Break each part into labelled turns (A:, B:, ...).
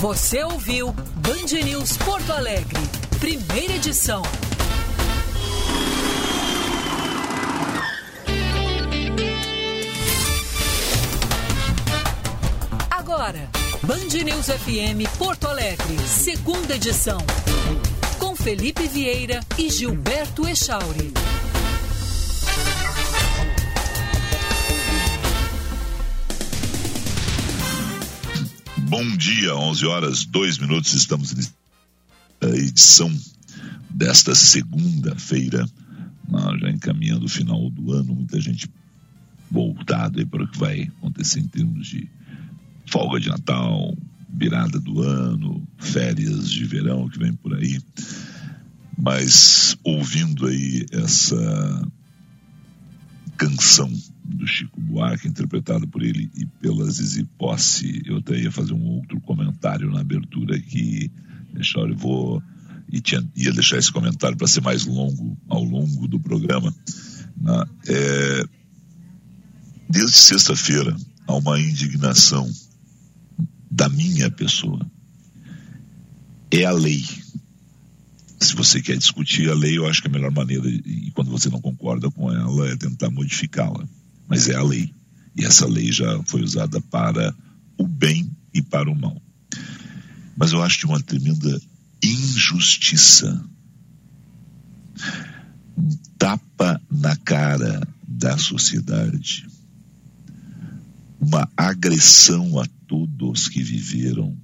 A: Você ouviu Band News Porto Alegre, primeira edição. Agora, Band News FM Porto Alegre, segunda edição. Com Felipe Vieira e Gilberto Echauri.
B: Bom dia, 11 horas, 2 minutos, estamos na edição desta segunda-feira, já encaminhando o final do ano, muita gente voltada para o que vai acontecer em termos de folga de Natal, virada do ano, férias de verão que vem por aí. Mas ouvindo aí essa canção do Chico Buarque, interpretada por ele e pela Zizi Posse, eu até ia fazer um outro comentário na abertura que, deixa eu vou e tinha, ia deixar esse comentário para ser mais longo ao longo do programa. É, desde sexta-feira há uma indignação da minha pessoa. É a lei. Se você quer discutir a lei, eu acho que a melhor maneira, e quando você não concorda com ela, é tentar modificá-la. Mas é a lei. E essa lei já foi usada para o bem e para o mal. Mas eu acho de uma tremenda injustiça. Um tapa na cara da sociedade. Uma agressão a todos que viveram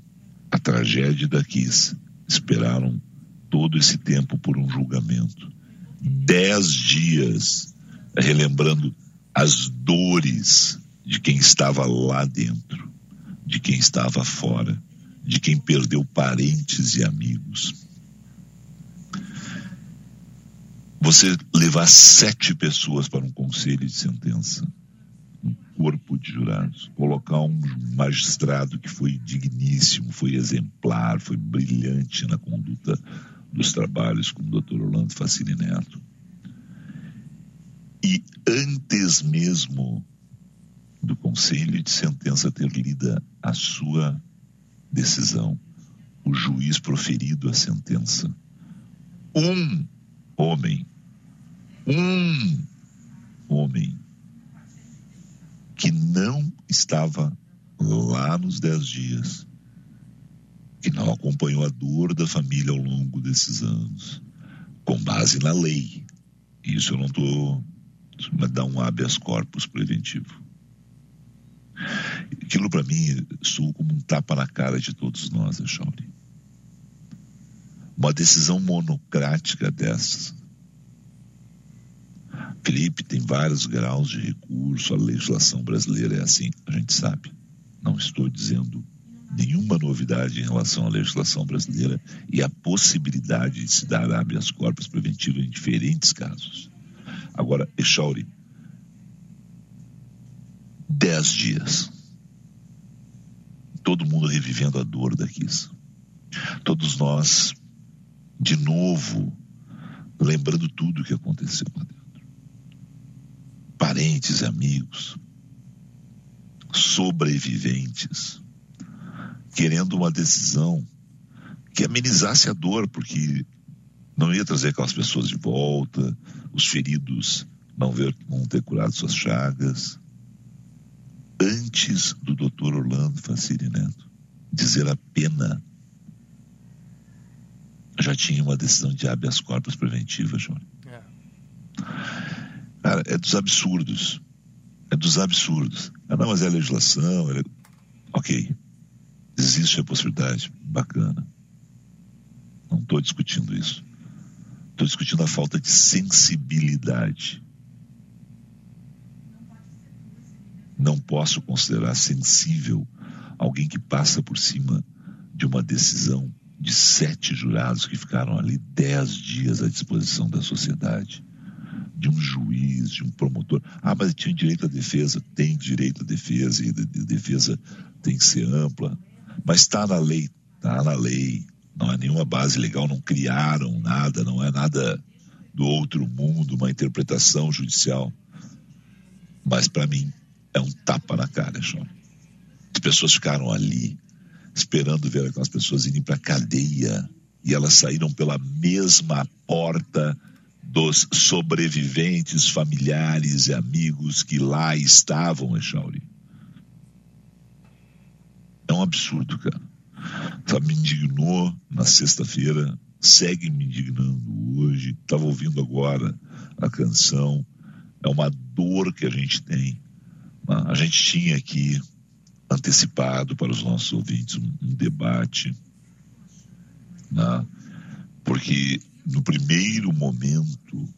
B: a tragédia da Kiss esperaram todo esse tempo por um julgamento. Dez dias relembrando as dores de quem estava lá dentro, de quem estava fora, de quem perdeu parentes e amigos. Você levar sete pessoas para um conselho de sentença corpo de jurados, colocar um magistrado que foi digníssimo, foi exemplar, foi brilhante na conduta dos trabalhos, como o Dr. Orlando Facini Neto. E antes mesmo do conselho de sentença ter lida a sua decisão, o juiz proferido a sentença, um homem, um homem que não estava lá nos dez dias, que não acompanhou a dor da família ao longo desses anos, com base na lei. Isso eu não estou. Mas dá um habeas corpus preventivo. Aquilo para mim soou como um tapa na cara de todos nós, Echauri. Uma decisão monocrática dessas Felipe, tem vários graus de recurso, a legislação brasileira é assim, a gente sabe. Não estou dizendo nenhuma novidade em relação à legislação brasileira e a possibilidade de se dar habeas corpus preventivo em diferentes casos. Agora, Echauri, dez dias. Todo mundo revivendo a dor da Kiss. Todos nós, de novo, lembrando tudo o que aconteceu lá dentro parentes, amigos, sobreviventes, querendo uma decisão que amenizasse a dor, porque não ia trazer aquelas pessoas de volta, os feridos não vão ter curado suas chagas. Antes do doutor Orlando Faciri Neto dizer a pena, já tinha uma decisão de habeas corpus preventiva, Júnior. É. Cara, é dos absurdos. É dos absurdos. Ah, não, mas é a legislação. É... Ok. Existe a possibilidade. Bacana. Não estou discutindo isso. Estou discutindo a falta de sensibilidade. Não posso considerar sensível alguém que passa por cima de uma decisão de sete jurados que ficaram ali dez dias à disposição da sociedade de um juiz, de um promotor. Ah, mas tinha direito à defesa. Tem direito à defesa e a defesa tem que ser ampla. Mas está na lei, está na lei. Não é nenhuma base legal, não criaram nada, não é nada do outro mundo, uma interpretação judicial. Mas para mim é um tapa na cara, Sean. As pessoas ficaram ali esperando ver aquelas pessoas irem para cadeia e elas saíram pela mesma porta dos sobreviventes, familiares e amigos que lá estavam, Echauri. É um absurdo, cara. Sabe, me indignou na sexta-feira, segue me indignando hoje. Estava ouvindo agora a canção. É uma dor que a gente tem. A gente tinha aqui antecipado para os nossos ouvintes um, um debate, né? porque no primeiro momento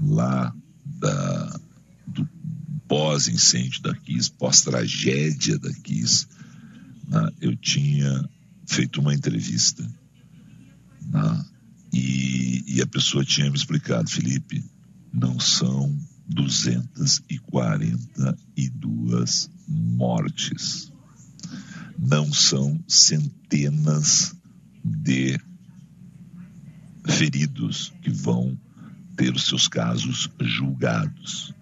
B: lá da, do pós-incêndio da Kiss, pós-tragédia da Kiss, né? eu tinha feito uma entrevista né? e, e a pessoa tinha me explicado, Felipe, não são 242 mortes. Não são centenas de feridos que vão ter os seus casos julgados.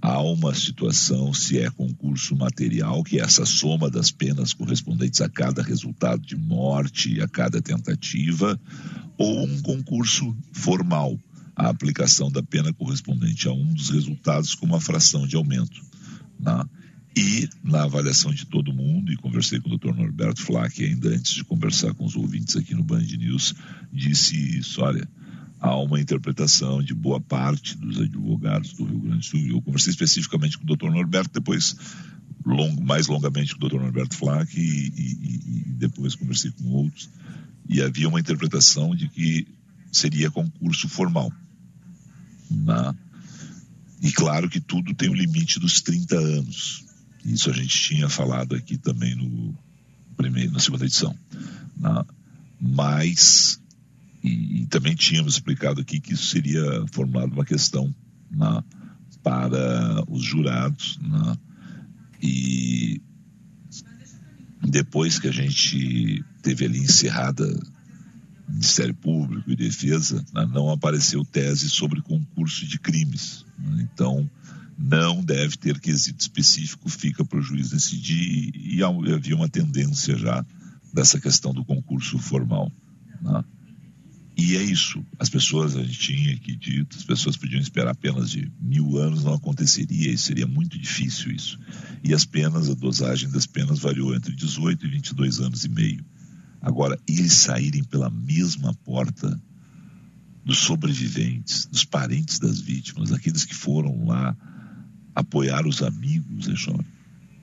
B: Há uma situação, se é concurso material, que é essa soma das penas correspondentes a cada resultado de morte, a cada tentativa, ou um concurso formal, a aplicação da pena correspondente a um dos resultados com uma fração de aumento. Né? E na avaliação de todo mundo, e conversei com o Dr. Norberto Flack ainda antes de conversar com os ouvintes aqui no Band News, disse isso, olha, há uma interpretação de boa parte dos advogados do Rio Grande do Sul. Eu conversei especificamente com o Dr. Norberto, depois long, mais longamente com o Dr. Norberto Flack e, e, e depois conversei com outros. E havia uma interpretação de que seria concurso formal. Né? E claro que tudo tem o limite dos 30 anos. Isso a gente tinha falado aqui também no primeiro, na segunda edição. Né? Mas, e, e, também tínhamos explicado aqui que isso seria formulado uma questão né, para os jurados. Né? E depois que a gente teve ali encerrada Ministério Público e Defesa, né, não apareceu tese sobre concurso de crimes. Então, não deve ter quesito específico, fica para o juiz decidir, e, havia uma tendência já dessa questão do concurso formal. E é isso. As pessoas, a gente tinha aqui dito, as pessoas podiam esperar apenas de mil anos, não aconteceria, e seria muito difícil isso. E as penas, a dosagem das penas variou entre 18 e 22 anos e meio. Agora, eles saírem pela mesma porta dos sobreviventes, dos parentes das vítimas, aqueles que foram lá apoiar os amigos, Ejone.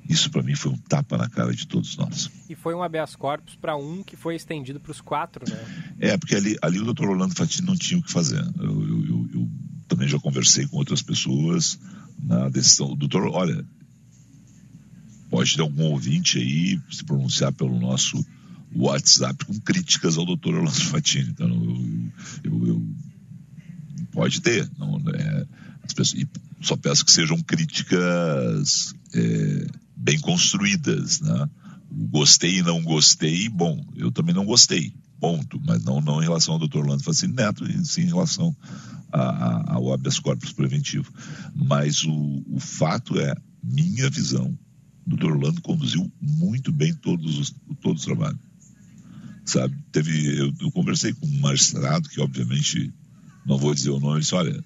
B: Isso para mim foi um tapa na cara de todos nós.
C: E foi um habeas corpus para um que foi estendido para os quatro, né?
B: É, porque ali, ali o doutor Orlando Fatini não tinha o que fazer. Eu, eu, eu, eu também já conversei com outras pessoas na decisão. Doutor, olha, pode ter algum ouvinte aí se pronunciar pelo nosso WhatsApp com críticas ao doutor Orlando Fatini. Então, eu, pode ter. Não, é, pessoas, só peço que sejam críticas é, bem construídas. Né? Gostei e não gostei, bom, eu também não gostei, ponto. Mas não, não em relação ao doutor Orlando Fatini Neto, e sim em relação a, a, ao habeas corpus preventivo. Mas o, o fato é, minha visão, o doutor Orlando conduziu muito bem todos os, todos os trabalhos sabe? Teve, eu, eu, conversei com um magistrado que, obviamente, não vou dizer o nome, ele disse: olha,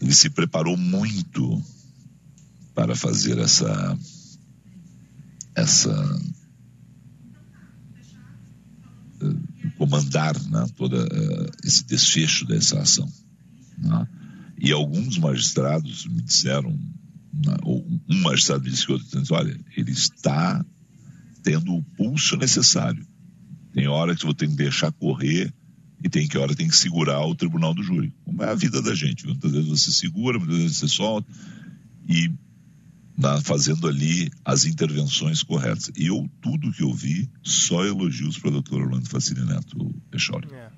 B: ele se preparou muito para fazer essa, essa uh, comandar né, todo uh, eh, esse desfecho dessa ação. Né? E alguns magistrados me disseram, né, ou um magistrado me disse que outro disse, olha, ele está tendo o pulso necessário. Tem hora que você tem que deixar correr e tem que hora tem que segurar o tribunal do júri. Como é a vida da gente. Muitas vezes você segura, muitas vezes você solta e na, fazendo ali as intervenções corretas. E eu, tudo que eu vi, só elogios para o doutor Orlando Facini Neto Echauri. É,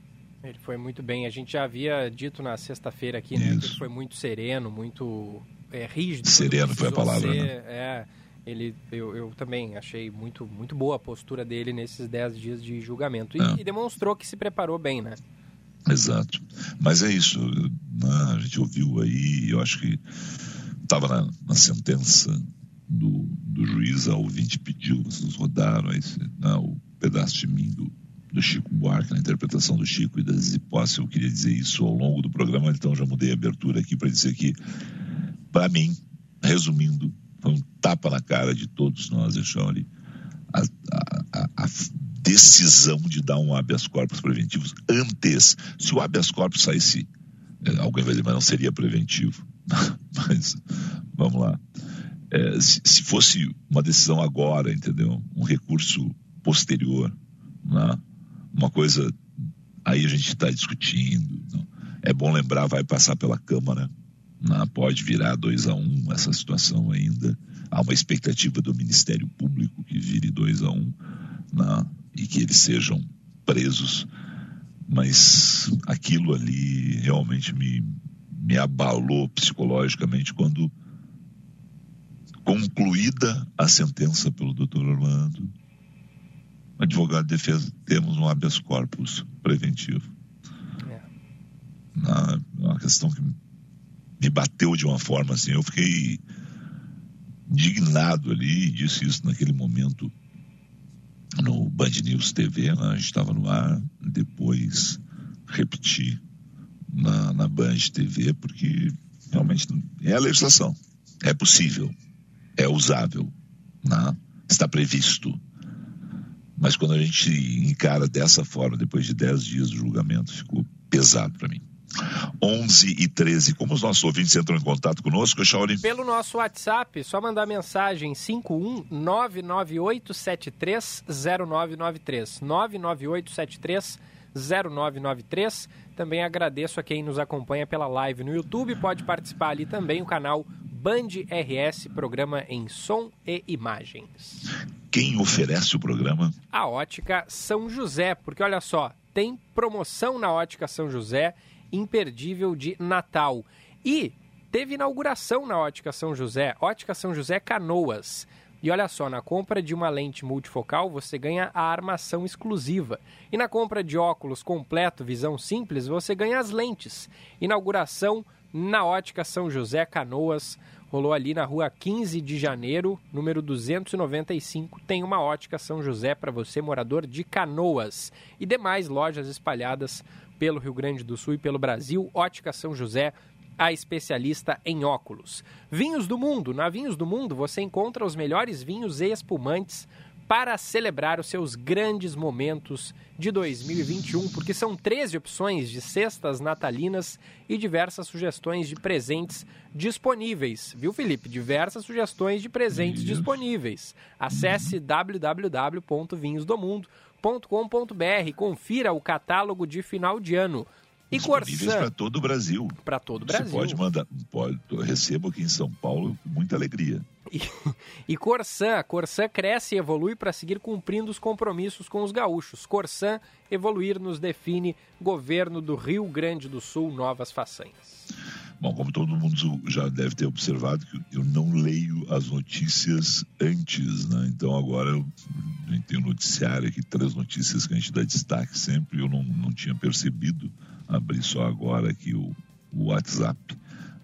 C: ele foi muito bem. A gente já havia dito na sexta-feira aqui, né, que ele foi muito sereno, muito é, rígido.
B: Sereno foi a palavra,
C: ser,
B: né?
C: É, ele eu, eu também achei muito, muito boa a postura dele nesses 10 dias de julgamento. E, é. e, demonstrou que se preparou bem, né?
B: Exato. Mas é isso. Né? A gente ouviu aí, eu acho que estava na, na, sentença do, do juiz a ouvinte pediu, vocês rodaram esse, não, o pedaço de mim do, do Chico Buarque, na interpretação do Chico e da Zizi Posse, eu queria dizer isso ao longo do programa, então já mudei a abertura aqui para dizer que, para mim, resumindo, foi um tapa na cara de todos nós, Echauri, a, a, a, decisão de dar um habeas corpus preventivos antes. Se o habeas corpus saísse, é, alguém vai dizer, mas não seria preventivo. mas, vamos lá. É, se, se, fosse uma decisão agora, entendeu? Um recurso posterior, né? uma coisa, aí a gente está discutindo. Não? É bom lembrar, vai passar pela Câmara, né? pode virar 2 a 1 um, essa situação ainda. Há uma expectativa do Ministério Público que vire 2 a 1 um, né? e que eles sejam presos. Mas aquilo ali realmente me, me abalou psicologicamente quando concluída a sentença pelo doutor Orlando, advogado de defesa, temos um habeas corpus preventivo. É. Na, uma questão que me bateu de uma forma assim, eu fiquei indignado ali, disse isso naquele momento no Band News TV, né? a gente estava no ar, depois repeti na, na Band TV, porque realmente é a legislação, é possível, é usável, né? está previsto. Mas quando a gente encara dessa forma, depois de 10 dias do julgamento, ficou pesado para mim. 11 e 13. Como os nossos ouvintes entram em contato conosco, Shaolin?
C: Pelo nosso WhatsApp, só mandar mensagem 51 99873 0993. 99873 0993. Também agradeço a quem nos acompanha pela live no YouTube. Pode participar ali também o canal Band RS, programa em som e imagens.
B: Quem oferece o programa?
C: A Ótica São José, porque olha só, tem promoção na Ótica São José imperdível de Natal. E teve inauguração na Ótica São José, Ótica São José Canoas. E olha só, na compra de uma lente multifocal você ganha a armação exclusiva. E na compra de óculos completo, visão simples, você ganha as lentes. Inauguração na Ótica São José Canoas. Rolou ali na rua 15 de janeiro, número 295. Tem uma ótica São José para você, morador de Canoas. E demais lojas espalhadas pelo Rio Grande do Sul e pelo Brasil, Ótica São José, a especialista em óculos. Vinhos do Mundo. Na Vinhos do Mundo você encontra os melhores vinhos e espumantes para celebrar os seus grandes momentos de 2021, porque são 13 opções de cestas natalinas e diversas sugestões de presentes disponíveis. Viu, Felipe? Diversas sugestões de presentes Isso. disponíveis. Acesse www.vinhosdomundo.com corsã.com.br. Confira o catálogo de final de ano.
B: E Corsã. para todo o Brasil.
C: Para todo o Brasil.
B: Você pode mandar, pode, recebo aqui em São Paulo com muita alegria.
C: E, e Corsã, Corsã cresce e evolui para seguir cumprindo os compromissos com os gaúchos. Corsã, evoluir nos define governo do Rio Grande do Sul, novas façanhas.
B: Bom, como todo mundo já deve ter observado, eu não leio as notícias antes, né? Então agora eu, tem um noticiário aqui, três notícias que a gente dá destaque sempre, eu não, não tinha percebido, abri só agora aqui o, o WhatsApp.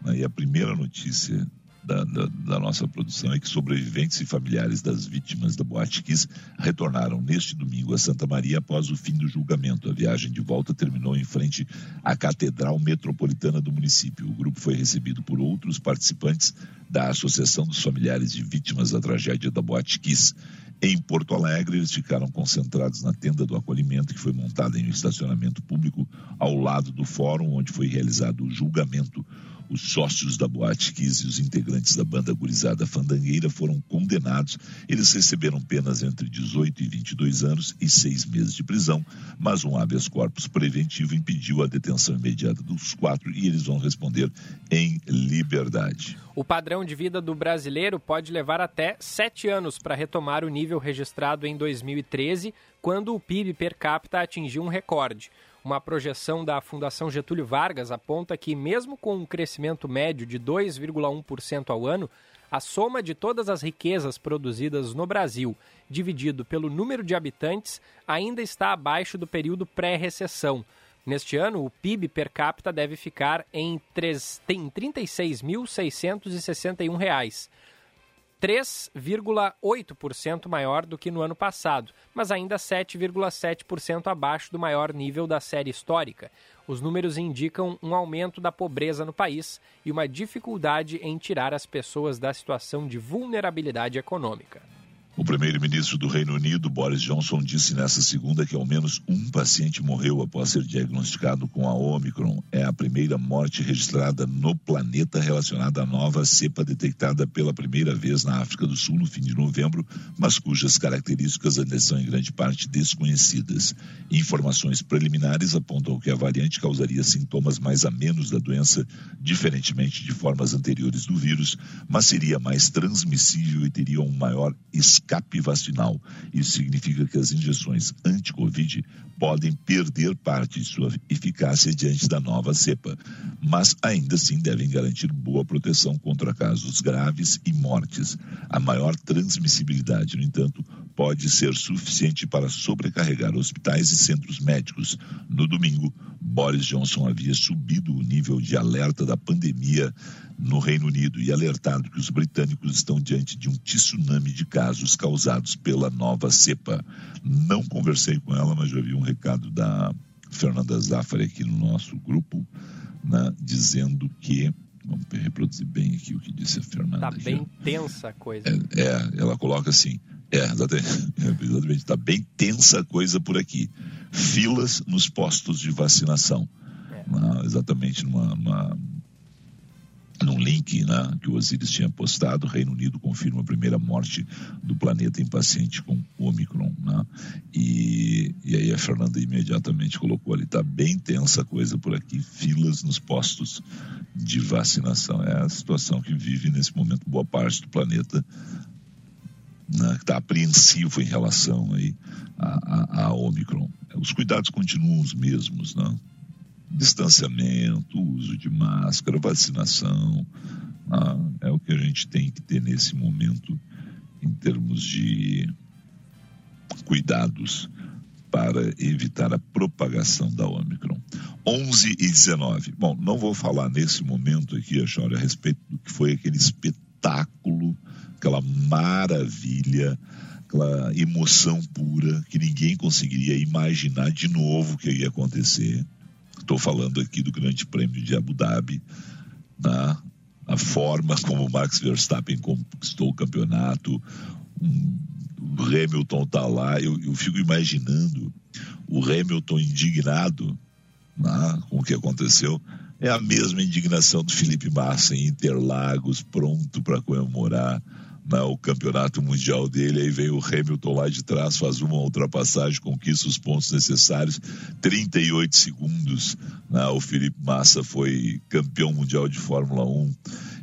B: Né? E a primeira notícia da, da, da, nossa produção é que sobreviventes e familiares das vítimas da Boate Kiss retornaram neste domingo a Santa Maria após o fim do julgamento. A viagem de volta terminou em frente à Catedral Metropolitana do município. O grupo foi recebido por outros participantes da Associação dos Familiares de Vítimas da Tragédia da Boate Kiss. Em Porto Alegre, eles ficaram concentrados na tenda do acolhimento que foi montada em um estacionamento público ao lado do fórum onde foi realizado o julgamento. Os sócios da Boate Kiss e os integrantes da banda gurizada Fandangueira foram condenados. Eles receberam penas entre 18 e 22 anos e seis meses de prisão, mas um habeas corpus preventivo impediu a detenção imediata dos quatro e eles vão responder em liberdade.
C: O padrão de vida do brasileiro pode levar até sete anos para retomar o nível registrado em 2013, quando o PIB per capita atingiu um recorde. Uma projeção da Fundação Getúlio Vargas aponta que, mesmo com um crescimento médio de 2,1% ao ano, a soma de todas as riquezas produzidas no Brasil, dividido pelo número de habitantes, ainda está abaixo do período pré-recessão. Neste ano, o PIB per capita deve ficar em, R$ 36.661. 3,8% maior do que no ano passado, mas ainda 7,7% abaixo do maior nível da série histórica. Os números indicam um aumento da pobreza no país e uma dificuldade em tirar as pessoas da situação de vulnerabilidade econômica.
B: O primeiro-ministro do Reino Unido, Boris Johnson, disse nesta segunda que ao menos um paciente morreu após ser diagnosticado com a Omicron. É a primeira morte registrada no planeta relacionada à nova cepa detectada pela primeira vez na África do Sul no fim de novembro, mas cujas características ainda são em grande parte desconhecidas. Informações preliminares apontam que a variante causaria sintomas mais a menos da doença, diferentemente de formas anteriores do vírus, mas seria mais transmissível e teria um maior escape escape vacinal. Isso significa que as injeções anti-Covid podem perder parte de sua eficácia diante da nova cepa, mas ainda assim devem garantir boa proteção contra casos graves e mortes. A maior transmissibilidade, no entanto, pode ser suficiente para sobrecarregar hospitais e centros médicos. No domingo, Boris Johnson havia subido o nível de alerta da pandemia no Reino Unido e alertado que os britânicos estão diante de um tsunami de casos causados pela nova cepa. Não conversei com ela, mas já vi um recado da Fernanda Zaffari aqui no nosso grupo, né, dizendo que Vamos reproduzir bem aqui o que disse a Fernanda.
C: Está bem tensa a coisa.
B: É, é, ela coloca assim: é, exatamente, está bem tensa a coisa por aqui. Filas nos postos de vacinação. É. exatamente numa, numa num link né, que o Osiris tinha postado, o Reino Unido confirma a primeira morte do planeta em paciente com Omicron. Né? E, e aí a Fernanda imediatamente colocou ali, está bem tensa a coisa por aqui, filas nos postos de vacinação. É a situação que vive nesse momento boa parte do planeta, né, que está apreensivo em relação aí a, a, a Omicron. Os cuidados continuam os mesmos, né? Distanciamento, uso de máscara, vacinação. Ah, é o que a gente tem que ter nesse momento em termos de cuidados para evitar a propagação da Omicron. 11 e 19. Bom, não vou falar nesse momento aqui, Achora, a respeito do que foi aquele espetáculo, aquela maravilha, aquela emoção pura que ninguém conseguiria imaginar de novo que ia acontecer Estou falando aqui do Grande Prêmio de Abu Dhabi, na a forma como Max Verstappen conquistou o campeonato, um, o Hamilton está lá, eu, eu, fico imaginando o Hamilton indignado né, com o que aconteceu. É a mesma indignação do Felipe Massa em Interlagos, pronto para comemorar né, o campeonato mundial dele, aí vem o Hamilton lá de trás, faz uma ultrapassagem, conquista os pontos necessários, 38 segundos. Né, o Felipe Massa foi campeão mundial de Fórmula 1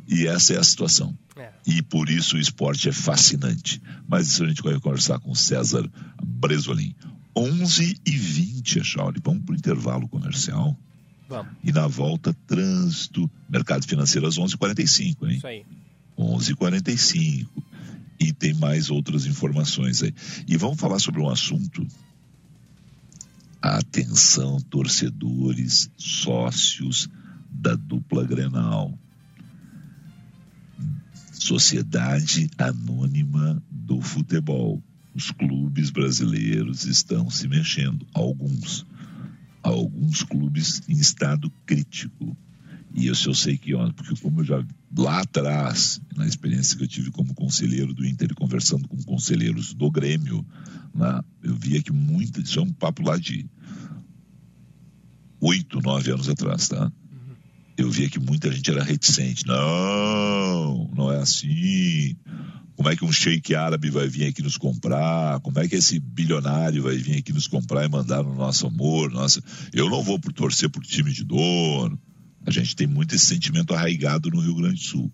B: e essa é a situação. É. E por isso o esporte é fascinante. Mas isso a gente vai conversar com César Bresolim. 11 e 20, Chauri. Vamos para o intervalo comercial.
C: Vamos.
B: E na volta, trânsito, mercado financeiro às 11h45, hein?
C: Isso aí.
B: 11:45 e tem mais outras informações aí. E vamos falar sobre um assunto. Atenção, torcedores, sócios da dupla Grenal. Sociedade Anônima do Futebol. Os clubes brasileiros estão se mexendo, alguns. Alguns clubes em estado crítico e isso eu sei que, porque como eu já lá atrás, na experiência que eu tive como conselheiro do Inter, conversando com conselheiros do Grêmio, né, eu via que muita, isso é um papo lá de oito, nove anos atrás, tá? Eu via que muita gente era reticente. Não, não é assim. Como é que um sheik árabe vai vir aqui nos comprar? Como é que esse bilionário vai vir aqui nos comprar e mandar no nosso amor? Nossa, eu não vou por torcer por time de dono. A gente tem muito esse sentimento arraigado no Rio Grande do Sul.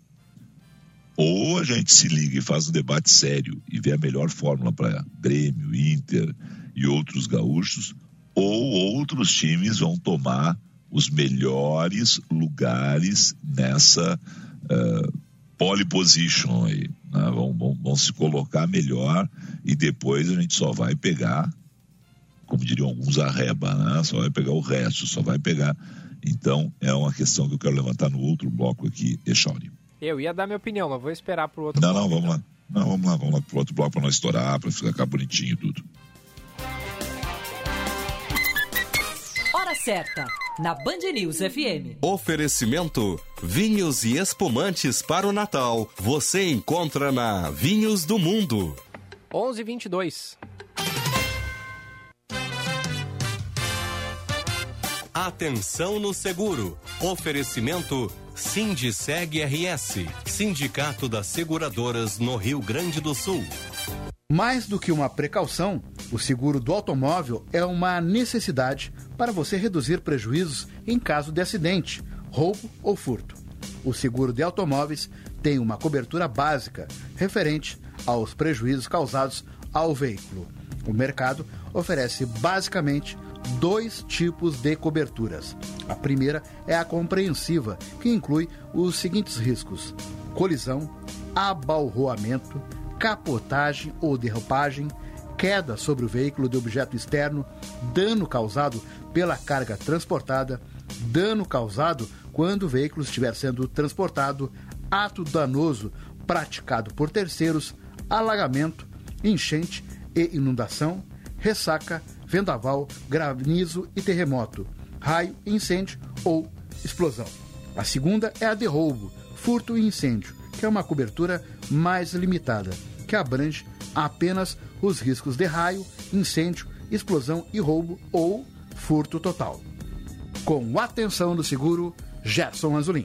B: Ou a gente se liga e faz um debate sério e vê a melhor fórmula para Grêmio, Inter e outros gaúchos, ou outros times vão tomar os melhores lugares nessa uh, pole position aí. Né? Vão, vão, vão se colocar melhor e depois a gente só vai pegar, como diriam alguns, a reba, né? só vai pegar o resto, só vai pegar então, é uma questão que eu quero levantar no outro bloco aqui, Echauri.
C: Eu ia dar minha opinião, mas vou esperar para o outro
B: Não,
C: bloco,
B: não, vamos
C: então.
B: lá. Não, vamos lá, vamos lá pro outro bloco para nós estourar, para ficar bonitinho tudo.
A: Hora certa, na Band News FM.
D: Oferecimento: vinhos e espumantes para o Natal. Você encontra na Vinhos do Mundo.
C: 11:22.
D: Atenção no seguro. Oferecimento Sindiceg RS, Sindicato das Seguradoras no Rio Grande do Sul.
E: Mais do que uma precaução, o seguro do automóvel é uma necessidade para você reduzir prejuízos em caso de acidente, roubo ou furto. O seguro de automóveis tem uma cobertura básica referente aos prejuízos causados ao veículo. O mercado oferece basicamente dois tipos de coberturas. A primeira é a compreensiva, que inclui os seguintes riscos: colisão, abalroamento, capotagem ou derrapagem, queda sobre o veículo de objeto externo, dano causado pela carga transportada, dano causado quando o veículo estiver sendo transportado, ato danoso praticado por terceiros, alagamento, enchente e inundação, ressaca, vendaval, granizo e terremoto, raio, incêndio ou explosão. A segunda é a de roubo, furto e incêndio, que é uma cobertura mais limitada, que abrange apenas os riscos de raio, incêndio, explosão e roubo ou furto total. Com atenção do seguro, Gerson Azulim.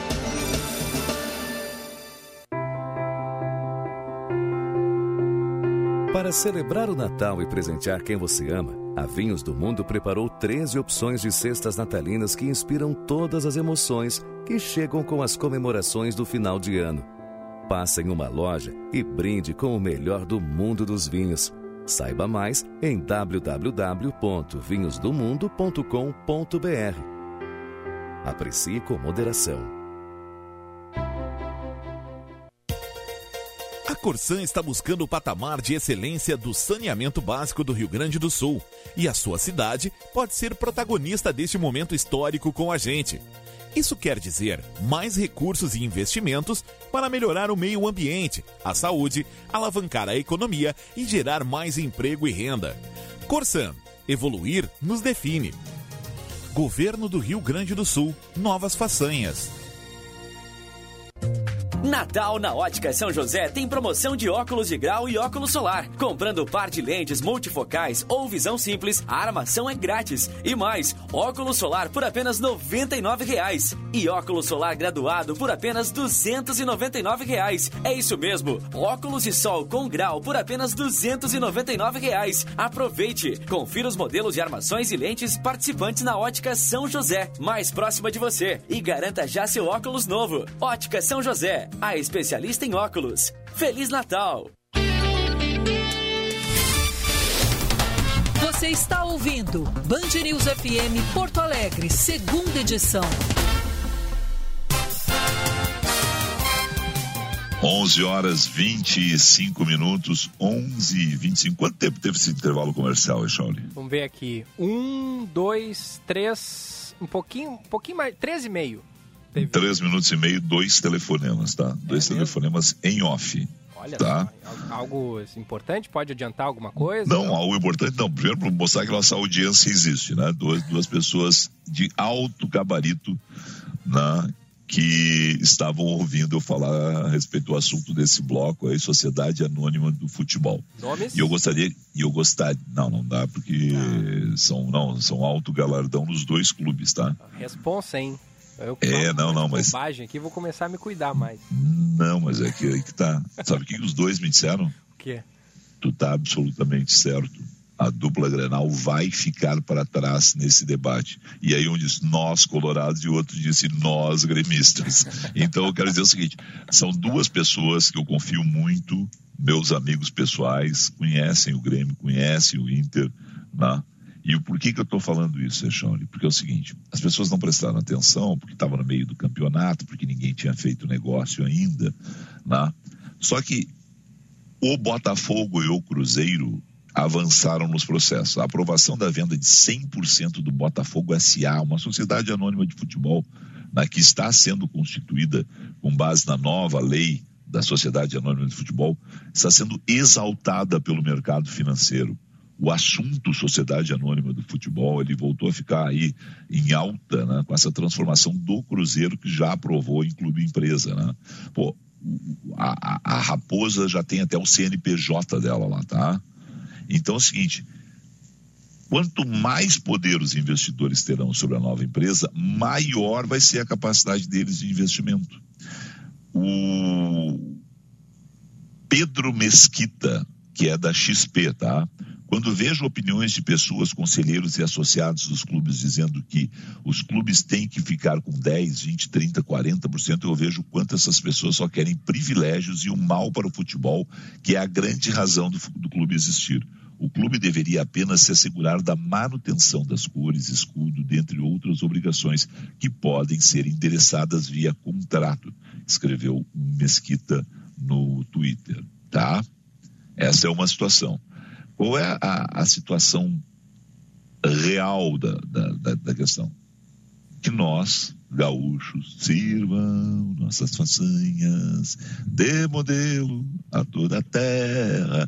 F: Para celebrar o Natal e presentear quem você ama, a Vinhos do Mundo preparou 13 opções de cestas natalinas que inspiram todas as emoções que chegam com as comemorações do final de ano. Passe em uma loja e brinde com o melhor do mundo dos vinhos. Saiba mais em www.vinhosdomundo.com.br. Aprecie com moderação.
G: Corsan está buscando o patamar de excelência do saneamento básico do Rio Grande do Sul. E a sua cidade pode ser protagonista deste momento histórico com a gente. Isso quer dizer mais recursos e investimentos para melhorar o meio ambiente, a saúde, alavancar a economia e gerar mais emprego e renda. Corsan, evoluir nos define. Governo do Rio Grande do Sul, novas façanhas.
H: Natal na Ótica São José tem promoção de óculos de grau e óculos solar. Comprando par de lentes multifocais ou visão simples, a armação é grátis. E mais, óculos solar por apenas 99 reais. E óculos solar graduado por apenas 299 reais. É isso mesmo, óculos de sol com grau por apenas 299 reais. Aproveite! Confira os modelos de armações e lentes participantes na Ótica São José, mais próxima de você. E garanta já seu óculos novo. Ótica São José a especialista em óculos. Feliz Natal!
A: Você está ouvindo Band News FM Porto Alegre, segunda edição.
B: 11 horas 25 minutos, 11 e 25. Quanto tempo teve esse intervalo comercial, Shauli?
C: Vamos ver aqui. Um, dois, três, um pouquinho, um pouquinho mais, três e meio.
B: Teve... Três minutos e meio, dois telefonemas, tá? Dois é telefonemas em off.
C: Olha
B: tá?
C: Só, algo importante? Pode adiantar alguma coisa?
B: Não, não? algo importante não. Primeiro, para mostrar que nossa audiência existe, né? Duas, duas pessoas de alto gabarito, né? que estavam ouvindo eu falar a respeito do assunto desse bloco aí, Sociedade Anônima do Futebol.
C: Nomes?
B: E eu gostaria, e eu gostaria, não, não dá porque ah. são não, são alto galardão nos dois clubes, tá?
C: Responsa, hein?
B: Eu é, não, não, mas.
C: Bobagem aqui, vou começar a me cuidar mais.
B: Não, mas é que aí que tá. Sabe o que os dois me disseram?
C: O quê?
B: Tu tá absolutamente certo. A dupla Grenal vai ficar para trás nesse debate. E aí um diz nós colorados e o outro disse nós gremistas. Então eu quero dizer o seguinte: são duas pessoas que eu confio muito meus amigos pessoais conhecem o Grêmio, conhecem o Inter, né? E o porquê que eu estou falando isso, Seixone? Porque é o seguinte, as pessoas não prestaram atenção porque estavam no meio do campeonato, porque ninguém tinha feito negócio ainda, né? Só que o Botafogo e o Cruzeiro avançaram nos processos. A aprovação da venda de 100% do Botafogo SA, uma sociedade anônima de futebol, né, que está sendo constituída com base na nova lei da Sociedade Anônima de Futebol, está sendo exaltada pelo mercado financeiro. O assunto Sociedade Anônima do Futebol, ele voltou a ficar aí em alta, né, com essa transformação do Cruzeiro que já aprovou em clube empresa, né? Pô, a, a, a Raposa já tem até o CNPJ dela lá, tá? Então é o seguinte: quanto mais poder os investidores terão sobre a nova empresa, maior vai ser a capacidade deles de investimento. O Pedro Mesquita, que é da XP, tá? Quando vejo opiniões de pessoas, conselheiros e associados dos clubes dizendo que os clubes têm que ficar com 10, 20, 30, 40%, eu vejo quanto essas pessoas só querem privilégios e o mal para o futebol, que é a grande razão do, do clube existir. O clube deveria apenas se assegurar da manutenção das cores, escudo, dentre outras obrigações que podem ser endereçadas via contrato, escreveu Mesquita no Twitter, tá? Essa é uma situação. Qual é a, a situação real da, da, da, questão? Que nós, gaúchos, sirvam nossas façanhas, dê modelo a toda a terra,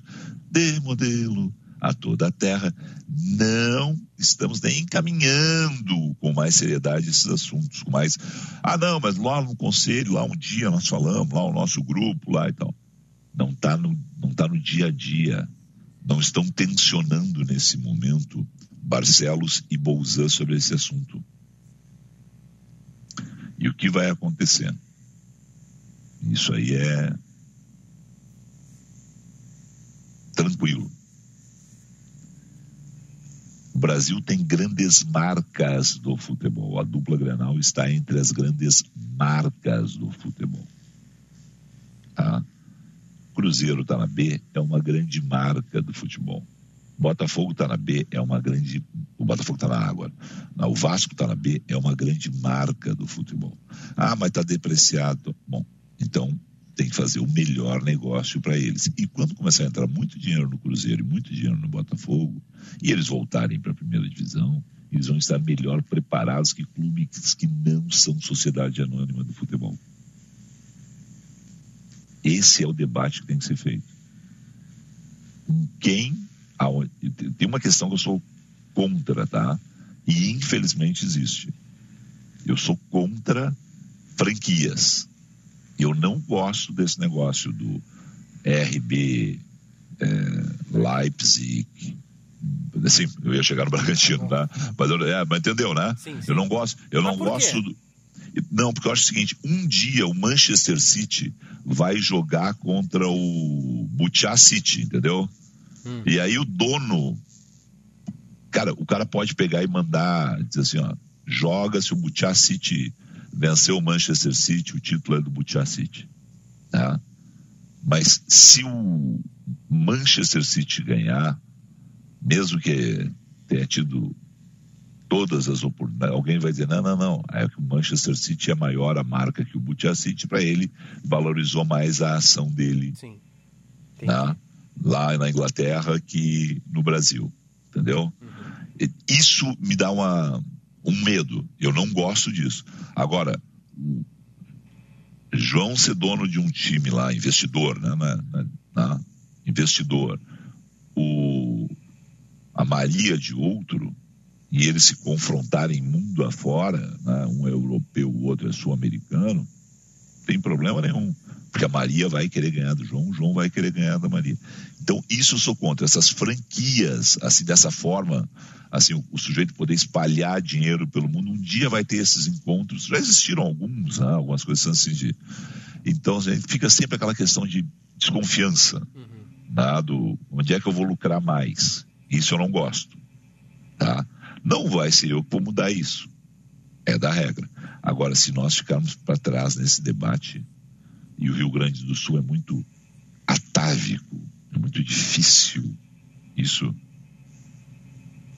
B: dê modelo a toda a terra. Não estamos nem encaminhando com mais seriedade esses assuntos, com mais. Ah, não, mas lá no conselho, lá um dia nós falamos, lá o nosso grupo, lá e tal. Não está no, não tá no dia a dia não estão tensionando nesse momento Barcelos e Bolzan sobre esse assunto. E o que vai acontecer? Isso aí é tranquilo. O Brasil tem grandes marcas do futebol. A dupla Grenal está entre as grandes marcas do futebol. Tá? Cruzeiro está na B, é uma grande marca do futebol. Botafogo está na B, é uma grande. O Botafogo está na A agora. O Vasco está na B, é uma grande marca do futebol. Ah, mas está depreciado. Bom, então tem que fazer o melhor negócio para eles. E quando começar a entrar muito dinheiro no Cruzeiro e muito dinheiro no Botafogo, e eles voltarem para a primeira divisão, eles vão estar melhor preparados que clubes que não são sociedade anônima do futebol. Esse é o debate que tem que ser feito. Quem. Tem uma questão que eu sou contra, tá? E infelizmente existe. Eu sou contra franquias. Eu não gosto desse negócio do RB é, Leipzig. Assim, eu ia chegar no Bragantino, tá? Mas, eu, é, mas entendeu, né? Sim, sim. Eu não gosto, eu não gosto do, não, porque eu acho o seguinte: um dia o Manchester City vai jogar contra o Butchá City, entendeu? Hum. E aí o dono, cara, o cara pode pegar e mandar, dizer assim, ó, joga se o Butchá City venceu o Manchester City, o título é do Butchá City, tá? Mas se o Manchester City ganhar, mesmo que tenha tido todas as oportunidades. Alguém vai dizer, não, não, não, é que o Manchester City é maior a marca que o Butcher City, para ele valorizou mais a ação dele Sim. Né? lá na Inglaterra que no Brasil, entendeu? Uhum. Isso me dá uma, um medo, eu não gosto disso. Agora, João ser dono de um time lá, investidor, né, na, na, na investidor, o, a Maria de outro, e eles se confrontarem mundo afora, né? um é europeu, o outro é sul-americano, não tem problema nenhum. Porque a Maria vai querer ganhar do João, o João vai querer ganhar da Maria. Então, isso eu sou contra. Essas franquias, assim, dessa forma, assim, o, o sujeito poder espalhar dinheiro pelo mundo, um dia vai ter esses encontros. Já existiram alguns, né? algumas coisas assim de. Então, a gente fica sempre aquela questão de desconfiança. Uhum. Né? Do, onde é que eu vou lucrar mais? Isso eu não gosto. Tá? Não vai ser eu que vou mudar isso. É da regra. Agora, se nós ficarmos para trás nesse debate, e o Rio Grande do Sul é muito atávico, é muito difícil. Isso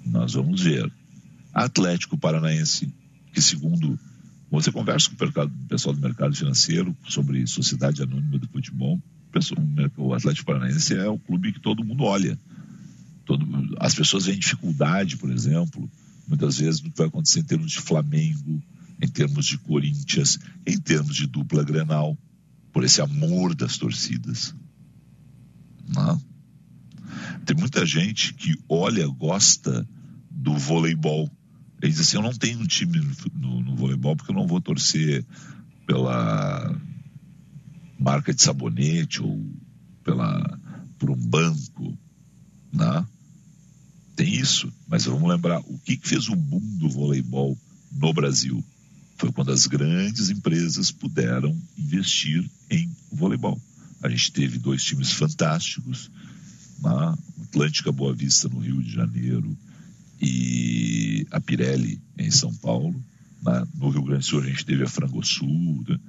B: nós vamos ver. Atlético Paranaense, que segundo você conversa com o pessoal do mercado financeiro sobre sociedade anônima do futebol, o Atlético Paranaense é o clube que todo mundo olha. Todo, as pessoas veem dificuldade, por exemplo, muitas vezes no que vai acontecer em termos de Flamengo, em termos de Corinthians, em termos de dupla Grenal, por esse amor das torcidas. Não? Tem muita gente que olha, gosta do voleibol. Ele diz assim: Eu não tenho um time no, no, no voleibol porque eu não vou torcer pela marca de sabonete ou pela, por um banco. Né? Tem isso, mas vamos lembrar: o que, que fez o boom do voleibol no Brasil? Foi quando as grandes empresas puderam investir em voleibol. A gente teve dois times fantásticos, na Atlântica Boa Vista, no Rio de Janeiro, e a Pirelli, em São Paulo. Na, no Rio Grande do Sul, a gente teve a Frangosul, né?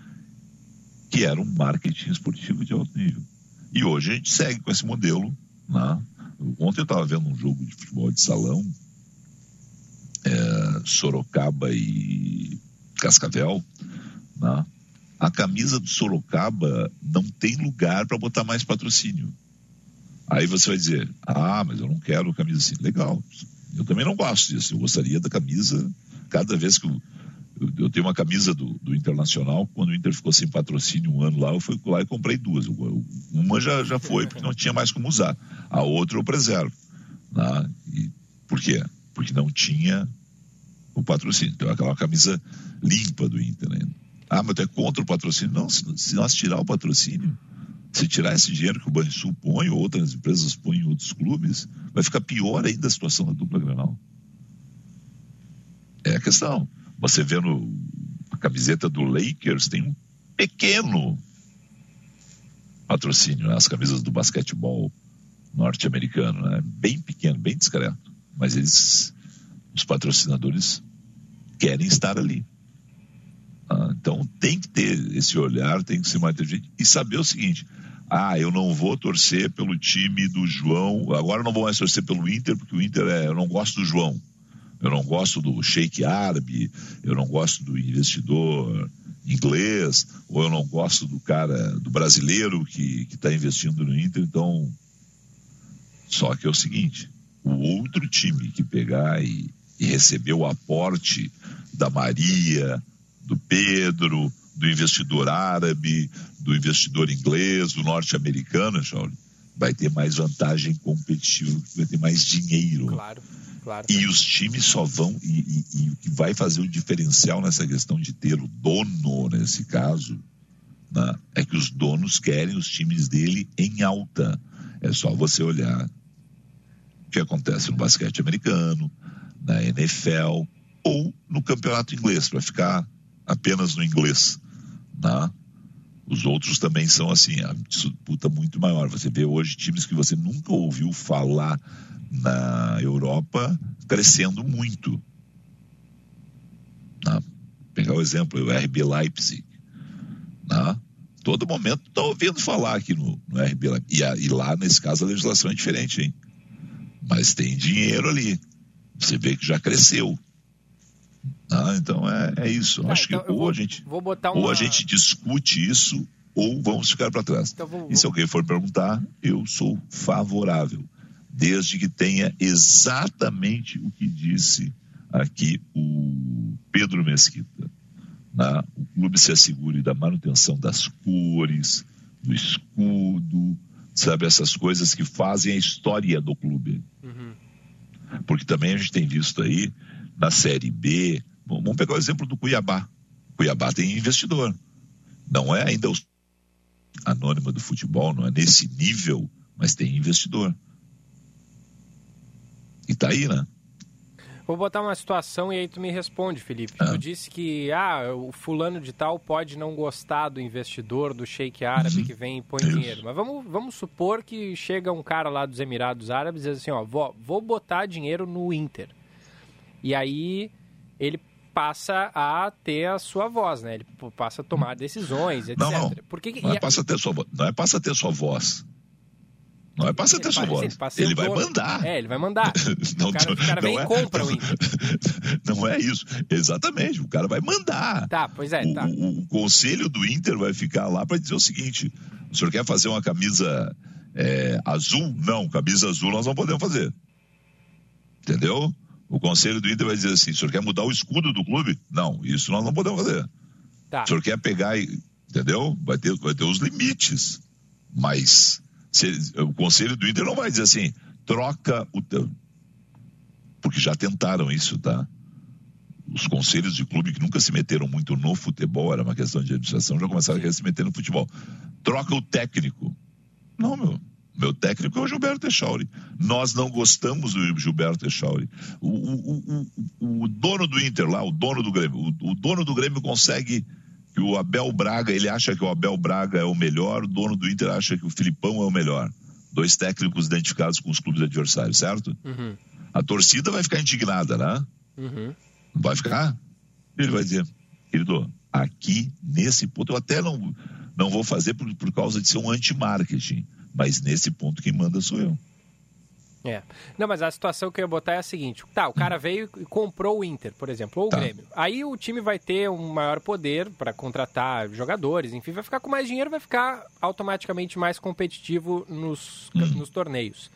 B: que era um marketing esportivo de alto nível. E hoje a gente segue com esse modelo. Né? Ontem eu estava vendo um jogo de futebol de salão, é, Sorocaba e Cascavel. Né? A camisa do Sorocaba não tem lugar para botar mais patrocínio. Aí você vai dizer: Ah, mas eu não quero camisa assim. Legal. Eu também não gosto disso. Eu gostaria da camisa. Cada vez que eu, eu, eu tenho uma camisa do, do, Internacional, quando o Inter ficou sem patrocínio um ano lá, eu fui lá e comprei duas. uma já, já foi, porque não tinha mais como usar. A outra eu preservo. Né? E, por quê? Porque não tinha o patrocínio. Então, é aquela camisa limpa do Inter. Né? Ah, mas tu é contra o patrocínio? Não, se, se nós tirar o patrocínio, se tirar esse dinheiro que o Banrisul põe, ou outras empresas põem em outros clubes, vai ficar pior ainda a situação da dupla Granal. É a questão. Você vê no a camiseta do Lakers tem um pequeno patrocínio, né? as camisas do basquetebol norte-americano, né? bem pequeno, bem discreto, mas eles, os patrocinadores querem estar ali. Ah, então tem que ter esse olhar, tem que ser mais inteligente e saber o seguinte: ah, eu não vou torcer pelo time do João, agora não vou mais torcer pelo Inter, porque o Inter é, eu não gosto do João, eu não gosto do Sheik árabe, eu não gosto do investidor inglês, ou eu não gosto do cara, do brasileiro que está investindo no Inter, então. Só que é o seguinte: o outro time que pegar e, e receber o aporte da Maria, do Pedro, do investidor árabe, do investidor inglês, do norte-americano, vai ter mais vantagem competitiva, vai ter mais dinheiro.
C: Claro, claro.
B: E os times só vão, e, e, e, o que vai fazer o diferencial nessa questão de ter o dono, nesse caso, né, é que os donos querem os times dele em alta. É só você olhar o que acontece no basquete americano, na NFL ou no campeonato inglês, para ficar apenas no inglês. Né? Os outros também são assim, a disputa muito maior. Você vê hoje times que você nunca ouviu falar na Europa crescendo muito. Né? Pegar o exemplo, o RB Leipzig. Né? Todo momento está ouvindo falar aqui no, no RB Leipzig. E, a, e lá, nesse caso, a legislação é diferente, hein? Mas tem dinheiro ali. Você vê que já cresceu. Ah, então é, é isso. Ah, Acho então que ou, vou, a gente, uma... ou a gente discute isso ou vamos ficar para trás. Então vou, vou... E se alguém for perguntar, eu sou favorável, desde que tenha exatamente o que disse aqui o Pedro Mesquita. Né? O clube se assegure da manutenção das cores, do escudo, sabe, essas coisas que fazem a história do clube. Uhum. Porque também a gente tem visto aí na Série B, Vamos pegar o exemplo do Cuiabá. Cuiabá tem investidor. Não é ainda o anônima do futebol, não é nesse nível, mas tem investidor. E tá aí, né?
C: Vou botar uma situação e aí tu me responde, Felipe. Ah. Tu disse que ah, o fulano de tal pode não gostar do investidor, do sheik árabe uhum. que vem e põe Isso. dinheiro. Mas vamos, vamos supor que chega um cara lá dos Emirados Árabes e diz assim, ó, vou, vou botar dinheiro no Inter. E aí ele passa a ter a sua voz, né? Ele passa a tomar decisões, etc.
B: Não, não.
C: Por que,
B: não, é passa a ter sua, não é passa a ter sua voz. Não é até sua bola. Ele vai mandar.
C: É, ele vai mandar. não, o cara, o cara vem é, e compra o Inter.
B: Não é isso. Exatamente. O cara vai mandar.
C: Tá, pois é.
B: O,
C: tá.
B: o, o conselho do Inter vai ficar lá para dizer o seguinte: o senhor quer fazer uma camisa é, azul? Não, camisa azul nós não podemos fazer. Entendeu? O conselho do Inter vai dizer assim: o senhor quer mudar o escudo do clube? Não, isso nós não podemos fazer. Tá. O senhor quer pegar, entendeu? Vai ter, vai ter os limites. Mas o conselho do Inter não vai dizer assim: troca o. Porque já tentaram isso, tá? Os conselhos de clube que nunca se meteram muito no futebol, era uma questão de administração, já começaram a querer se meter no futebol. Troca o técnico. Não, meu. Meu técnico é o Gilberto Echauri. Nós não gostamos do Gilberto Echauri. O, o, o, o, dono do Inter lá, o dono do Grêmio, o dono do Grêmio consegue que o Abel Braga, ele acha que o Abel Braga é o melhor, o dono do Inter acha que o Filipão é o melhor. Dois técnicos identificados com os clubes adversários, certo? Uhum. A torcida vai ficar indignada, né? Uhum. Vai ficar? Ele vai dizer, querido, aqui, nesse ponto, eu até não, não vou fazer por, por causa de ser um anti-marketing mas nesse ponto quem manda sou eu.
C: É. Não, mas a situação que eu ia botar é a seguinte: tá, o cara veio e comprou o Inter, por exemplo, ou o tá. Grêmio. Aí o time vai ter um maior poder para contratar jogadores, enfim, vai ficar com mais dinheiro, vai ficar automaticamente mais competitivo nos, hum. nos torneios.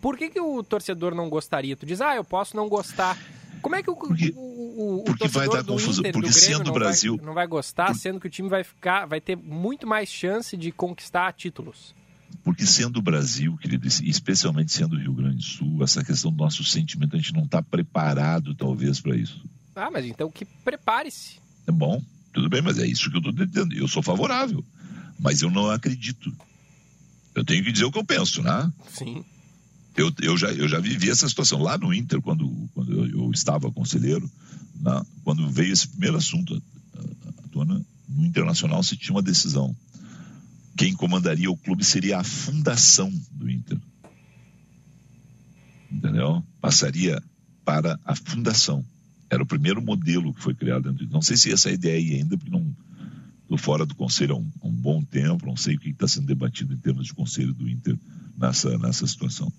C: Por que, que o torcedor não gostaria? Tu diz, ah, eu posso não gostar. Como é que o,
B: porque,
C: o,
B: o, porque vai dar confusão.
C: Inter,
B: porque sendo o Brasil.
C: Vai, não vai gostar, por... sendo que o time vai ficar, vai ter muito mais chance de conquistar títulos.
B: Porque sendo o Brasil, querido, especialmente sendo o Rio Grande do Sul, essa questão do nosso sentimento, a gente não está preparado, talvez, para isso.
C: Ah, mas então que prepare-se.
B: É bom, tudo bem, mas é isso que eu estou dizendo. Eu sou favorável, mas eu não acredito. Eu tenho que dizer o que eu penso, né?
C: Sim.
B: Eu, eu, já, eu já vivi essa situação lá no Inter, quando, quando eu, estava conselheiro, né? quando veio esse primeiro assunto à tona, no Internacional se tinha uma decisão quem comandaria o clube seria a fundação do Inter. Entendeu? Passaria para a fundação. Era o primeiro modelo que foi criado dentro. Não sei se essa é ideia aí ainda, porque não estou fora do conselho há um, há um, bom tempo, não sei o que está sendo debatido em termos de conselho do Inter nessa, nessa situação.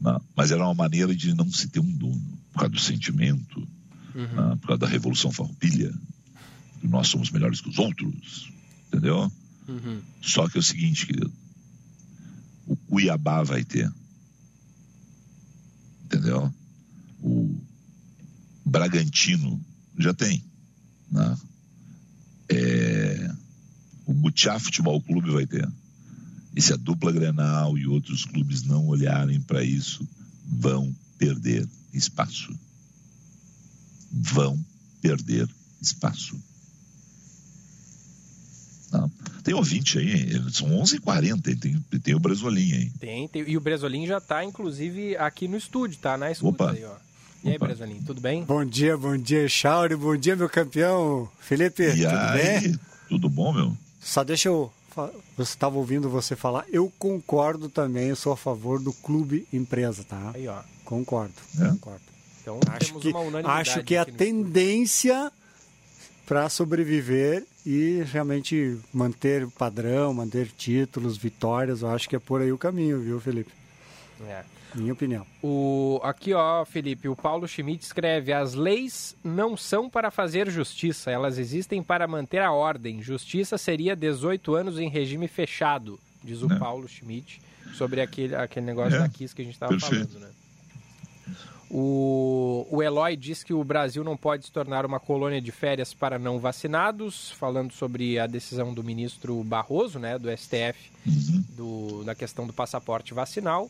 B: Não, mas era uma maneira de não se ter um dono, por causa do sentimento, uhum. não, por causa da revolução farroupilha, que nós somos melhores que os outros, entendeu? Uhum. Só que é o seguinte, querido. O Cuiabá vai ter. Entendeu? O Bragantino já tem. Né? É, o Butiá Futebol Clube vai ter. E se a dupla Grenal e outros clubes não olharem para isso, vão perder espaço. Vão perder espaço. Tem ouvinte aí, são 11h40, tem, tem o Bresolim aí.
C: Tem, tem, e o Bresolim já está, inclusive, aqui no estúdio, tá? Na escuta Opa. aí, ó. E aí, Bresolim, tudo bem?
I: Bom dia, bom dia, Chauri, bom dia, meu campeão. Felipe, e tudo aí? bem?
B: Tudo bom, meu?
I: Só deixa eu... Você estava ouvindo você falar, eu concordo também, eu sou a favor do clube empresa, tá?
C: Aí, ó.
I: Concordo,
B: é?
I: concordo. Então, acho que, acho que a tendência para sobreviver e realmente manter o padrão, manter títulos, vitórias. Eu acho que é por aí o caminho, viu, Felipe?
C: É.
I: Minha opinião.
C: O, aqui, ó, Felipe, o Paulo Schmidt escreve: as leis não são para fazer justiça, elas existem para manter a ordem. Justiça seria 18 anos em regime fechado, diz o é. Paulo Schmidt, sobre aquele, aquele negócio é. da Kiss que a gente estava falando, né? O, o Eloy diz que o Brasil não pode se tornar uma colônia de férias para não vacinados, falando sobre a decisão do ministro Barroso, né, do STF, uhum. do, na questão do passaporte vacinal.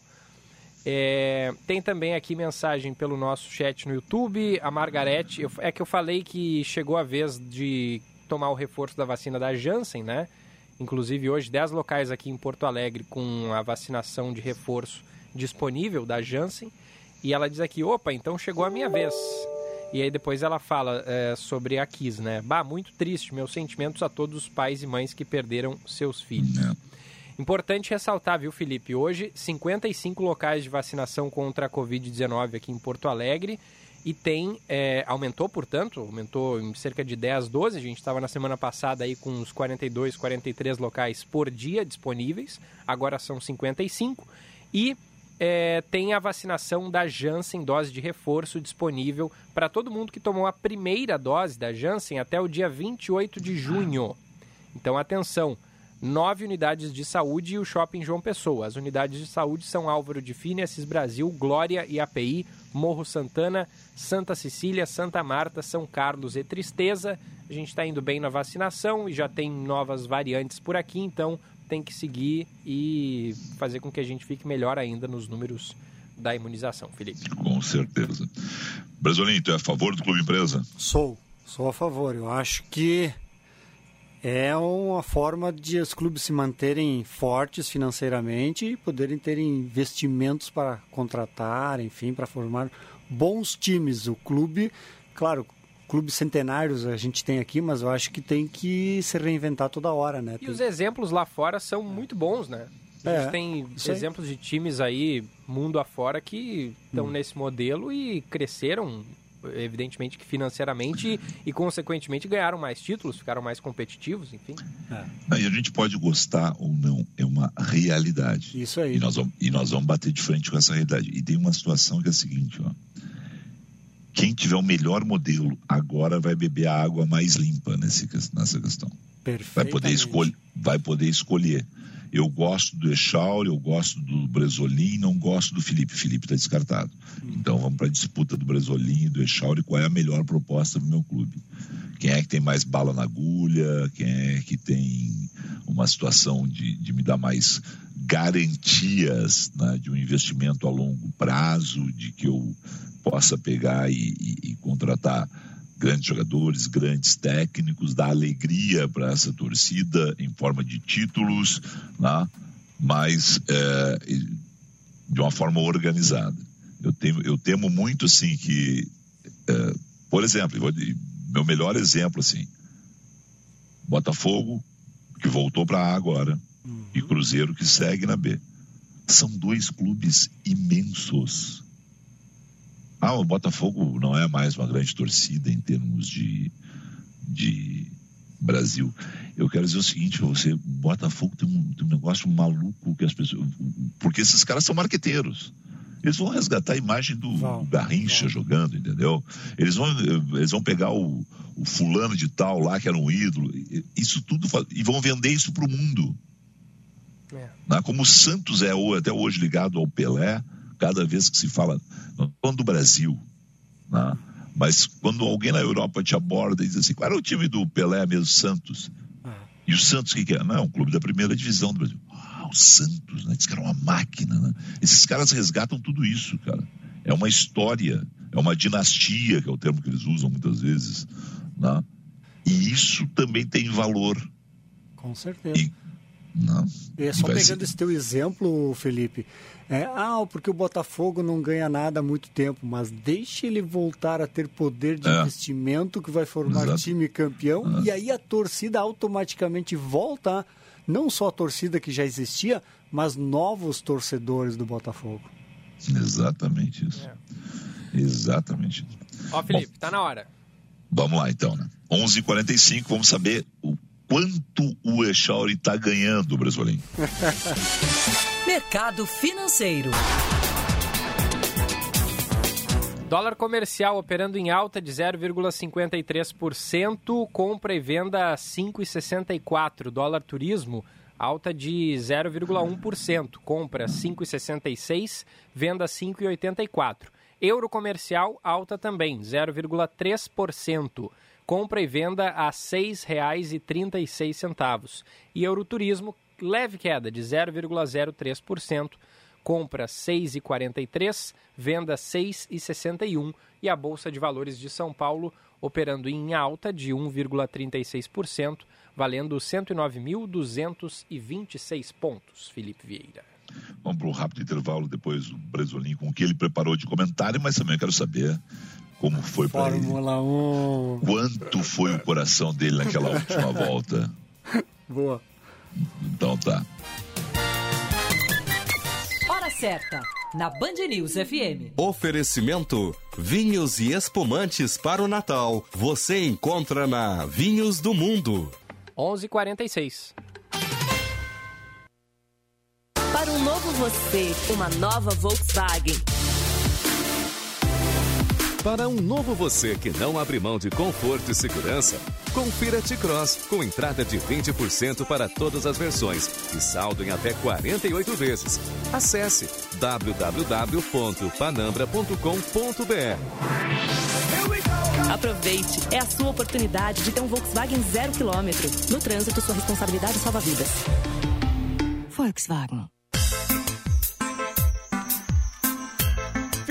C: É, tem também aqui mensagem pelo nosso chat no YouTube. A Margarete, eu, é que eu falei que chegou a vez de tomar o reforço da vacina da Janssen, né? Inclusive hoje 10 locais aqui em Porto Alegre com a vacinação de reforço disponível da Janssen. E ela diz aqui, opa, então chegou a minha vez. E aí depois ela fala é, sobre a Kiss, né? Bah, muito triste, meus sentimentos a todos os pais e mães que perderam seus filhos. É. Importante ressaltar, viu, Felipe? Hoje, 55 locais de vacinação contra a Covid-19 aqui em Porto Alegre. E tem, é, aumentou, portanto, aumentou em cerca de 10, 12. A gente estava na semana passada aí com uns 42, 43 locais por dia disponíveis. Agora são 55. E é, tem a vacinação da Janssen, dose de reforço disponível para todo mundo que tomou a primeira dose da Janssen até o dia 28 de junho. Então, atenção, nove unidades de saúde e o Shopping João Pessoa. As unidades de saúde são Álvaro de Assis Brasil, Glória e API, Morro Santana, Santa Cecília, Santa Marta, São Carlos e Tristeza. A gente está indo bem na vacinação e já tem novas variantes por aqui, então tem que seguir e fazer com que a gente fique melhor ainda nos números da imunização, Felipe.
B: Com certeza. Brasolim, tu é a favor do Clube Empresa?
I: Sou, sou a favor. Eu acho que é uma forma de os clubes se manterem fortes financeiramente e poderem ter investimentos para contratar, enfim, para formar bons times. O clube, claro, clubes centenários a gente tem aqui, mas eu acho que tem que se reinventar toda hora, né?
C: E tem... os exemplos lá fora são muito bons, né? A gente é, tem exemplos de times aí, mundo afora, que estão hum. nesse modelo e cresceram evidentemente que financeiramente e, e, consequentemente ganharam mais títulos, ficaram mais competitivos, enfim.
B: É. E a gente pode gostar ou não, é uma realidade.
I: Isso aí.
B: E nós, vamos, e nós vamos bater de frente com essa realidade. E tem uma situação que é a seguinte, ó. Quem tiver o melhor modelo agora vai beber a água mais limpa nesse, nessa questão. Vai poder, escolher, vai poder escolher. Eu gosto do Echauri, eu gosto do Bresolim, não gosto do Felipe. Felipe está descartado. Então vamos para a disputa do Bresolim e do Echauri. Qual é a melhor proposta do meu clube? Quem é que tem mais bala na agulha? Quem é que tem uma situação de, de me dar mais garantias né, de um investimento a longo prazo, de que eu possa pegar e, e, e contratar grandes jogadores, grandes técnicos, dar alegria para essa torcida em forma de títulos, né? mas é, de uma forma organizada. Eu, tenho, eu temo muito assim que, é, por exemplo, vou, meu melhor exemplo assim, Botafogo que voltou para A agora uhum. e Cruzeiro que segue na B. São dois clubes imensos ah, o Botafogo não é mais uma grande torcida em termos de, de Brasil. Eu quero dizer o seguinte para você: Botafogo tem um, tem um negócio maluco que as pessoas. Porque esses caras são marqueteiros. Eles vão resgatar a imagem do, do Garrincha jogando, entendeu? Eles vão, eles vão pegar o, o, fulano de tal lá, que era um ídolo, isso tudo, e vão vender isso para o mundo. É. Né? Como o Santos é até hoje ligado ao Pelé, cada vez que se fala, não do Brasil, né? mas quando alguém na Europa te aborda e diz assim, qual era o time do Pelé mesmo, Santos? Ah. E o Santos o que, que é? Não, é um clube da primeira divisão do Brasil. O Santos, né? Diz que era uma máquina, né? Esses caras resgatam tudo isso, cara. É uma história, é uma dinastia, que é o termo que eles usam muitas vezes, né? E isso também tem valor.
I: Com certeza.
B: E, não.
I: É só pegando ser... esse teu exemplo, Felipe, é, ah, porque o Botafogo não ganha nada há muito tempo, mas deixe ele voltar a ter poder de é. investimento que vai formar Exato. time campeão é. e aí a torcida automaticamente volta, não só a torcida que já existia, mas novos torcedores do Botafogo.
B: Exatamente isso. É. Exatamente isso.
C: Ó, Felipe, Bom, tá na hora.
B: Vamos lá então, né? 11h45, vamos saber o quanto o Echauri está ganhando, Brasolim.
A: Mercado financeiro.
C: Dólar comercial operando em alta de 0,53%, compra e venda 5,64. Dólar turismo alta de 0,1%, compra 5,66, venda 5,84. Euro comercial alta também, 0,3%. Compra e venda a R$ 6,36. E Euroturismo leve queda de 0,03%, compra 6,43, venda 6,61 e a Bolsa de Valores de São Paulo operando em alta de 1,36%, valendo 109.226 pontos. Felipe Vieira.
B: Vamos para um rápido intervalo, depois o Bresolim com o que ele preparou de comentário, mas também quero saber como foi para ele.
I: Fórmula 1.
B: Quanto foi o coração dele naquela última volta?
I: Boa.
B: Então tá.
A: Certa, na Band News FM.
D: Oferecimento: vinhos e espumantes para o Natal. Você encontra na Vinhos do Mundo.
C: 11:46.
J: Para um novo você, uma nova Volkswagen.
F: Para um novo você que não abre mão de conforto e segurança, confira T-Cross com entrada de 20% para todas as versões e saldo em até 48 vezes. Acesse www.panambra.com.br.
J: Aproveite, é a sua oportunidade de ter um Volkswagen zero quilômetro. No trânsito, sua responsabilidade salva vidas. Volkswagen.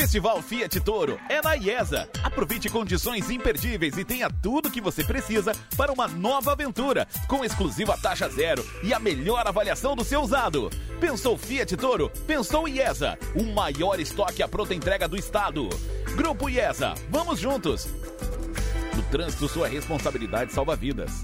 G: Festival Fiat Toro é na IESA. Aproveite condições imperdíveis e tenha tudo que você precisa para uma nova aventura, com exclusiva taxa zero e a melhor avaliação do seu usado. Pensou Fiat Toro? Pensou IESA, o maior estoque à pronta entrega do estado. Grupo IESA, vamos juntos! No trânsito, sua responsabilidade salva vidas.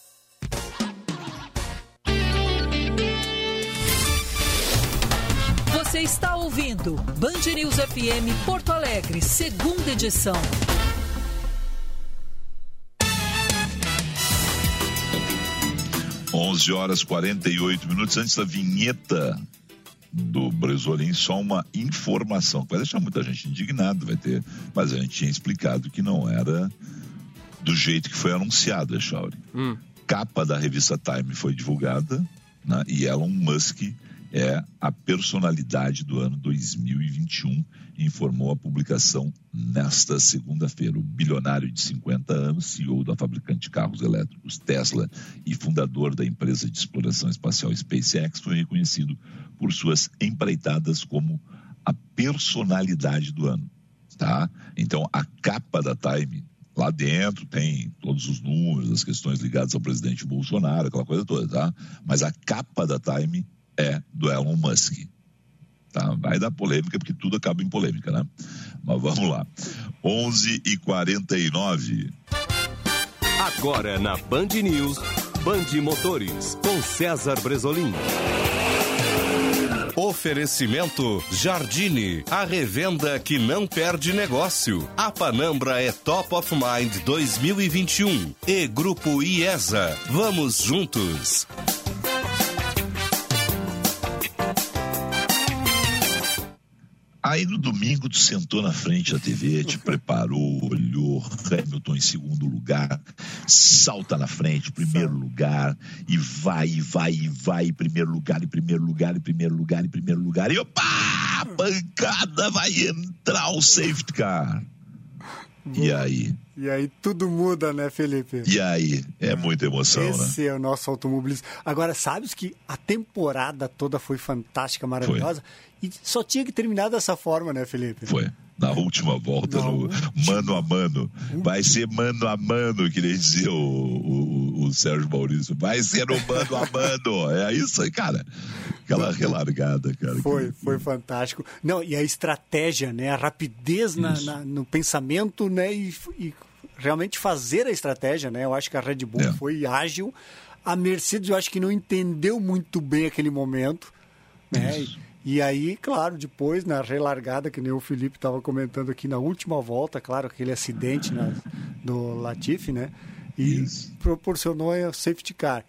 A: Você está ouvindo Band News FM Porto Alegre, segunda edição.
B: Onze horas 48 minutos antes da vinheta do Bresolim, só uma informação que vai deixar muita gente indignada, vai ter, mas a gente tinha explicado que não era do jeito que foi anunciado, Echauri. Hum. Capa da revista Time foi divulgada né, e Elon Musk é a personalidade do ano 2021, informou a publicação nesta segunda-feira. O bilionário de 50 anos, CEO da fabricante de carros elétricos Tesla e fundador da empresa de exploração espacial SpaceX, foi reconhecido por suas empreitadas como a personalidade do ano. Tá? Então, a capa da Time Lá dentro tem todos os números, as questões ligadas ao presidente Bolsonaro, aquela coisa toda, tá? Mas a capa da Time é do Elon Musk. Tá? Vai dar polêmica, porque tudo acaba em polêmica, né? Mas vamos lá. 11 e 49
D: Agora na Band News, Band Motores, com César Bresolim. Oferecimento Jardine, a revenda que não perde negócio. A Panambra é Top of Mind 2021 e Grupo IESA. Vamos juntos.
B: Aí no domingo tu sentou na frente da TV, te preparou, olhou Hamilton em segundo lugar, salta na frente, primeiro lugar, e vai, e vai, e vai, em primeiro lugar, em primeiro lugar, em primeiro lugar, em primeiro lugar, e opa! A pancada vai entrar o safety car. E aí?
I: E aí tudo muda, né, Felipe?
B: E aí? É muita emoção,
I: Esse
B: né?
I: Esse é o nosso automobilismo. Agora, sabes que a temporada toda foi fantástica, maravilhosa. Foi. E só tinha que terminar dessa forma, né, Felipe?
B: Foi. Na última volta, Na no última... mano a mano. Vai ser mano a mano, queria dizer o, o, o Sérgio Maurício. Vai ser o mano a mano. É isso aí, cara. Aquela relargada, cara.
I: Foi, que... foi fantástico. Não, e a estratégia, né? A rapidez na, na, no pensamento, né? E, e, realmente fazer a estratégia, né? Eu acho que a Red Bull é. foi ágil. A Mercedes, eu acho que não entendeu muito bem aquele momento, né? Isso. E aí, claro, depois na relargada, que nem o Felipe estava comentando aqui na última volta, claro, aquele acidente na, do Latifi, né? E Isso. proporcionou a safety car.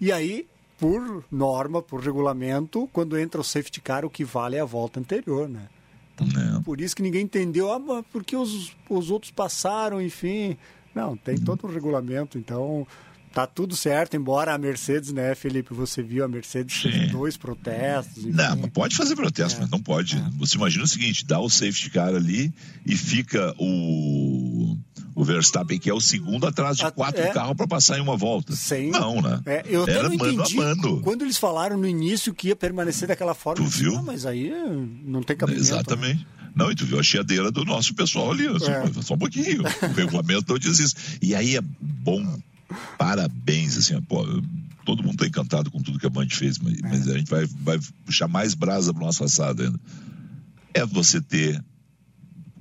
I: E aí, por norma, por regulamento, quando entra o safety car, o que vale é a volta anterior, né? Então, por isso que ninguém entendeu, ah, porque os, os outros passaram, enfim. Não, tem uhum. todo o regulamento, então tá tudo certo, embora a Mercedes, né, Felipe, você viu a Mercedes fez dois protestos.
B: Enfim. Não, pode fazer protesto, é. mas não pode. É. Você imagina o seguinte, dá o safety car ali e fica o o Verstappen que é o segundo atrás de quatro é. carros para passar em uma volta.
I: Sim.
B: Não, né?
I: É, eu Era não mano entendi. a mano. Quando eles falaram no início que ia permanecer daquela forma,
B: tu viu?
I: Ah, mas aí não tem cabimento.
B: Exatamente. Né? Não, e tu viu a chiadeira do nosso pessoal ali, assim, é. só um pouquinho. O regulamento não diz isso. E aí é bom Parabéns, assim, pô, todo mundo está encantado com tudo que a Band fez, mas, é. mas a gente vai, vai puxar mais brasa para o nosso assado ainda. É você ter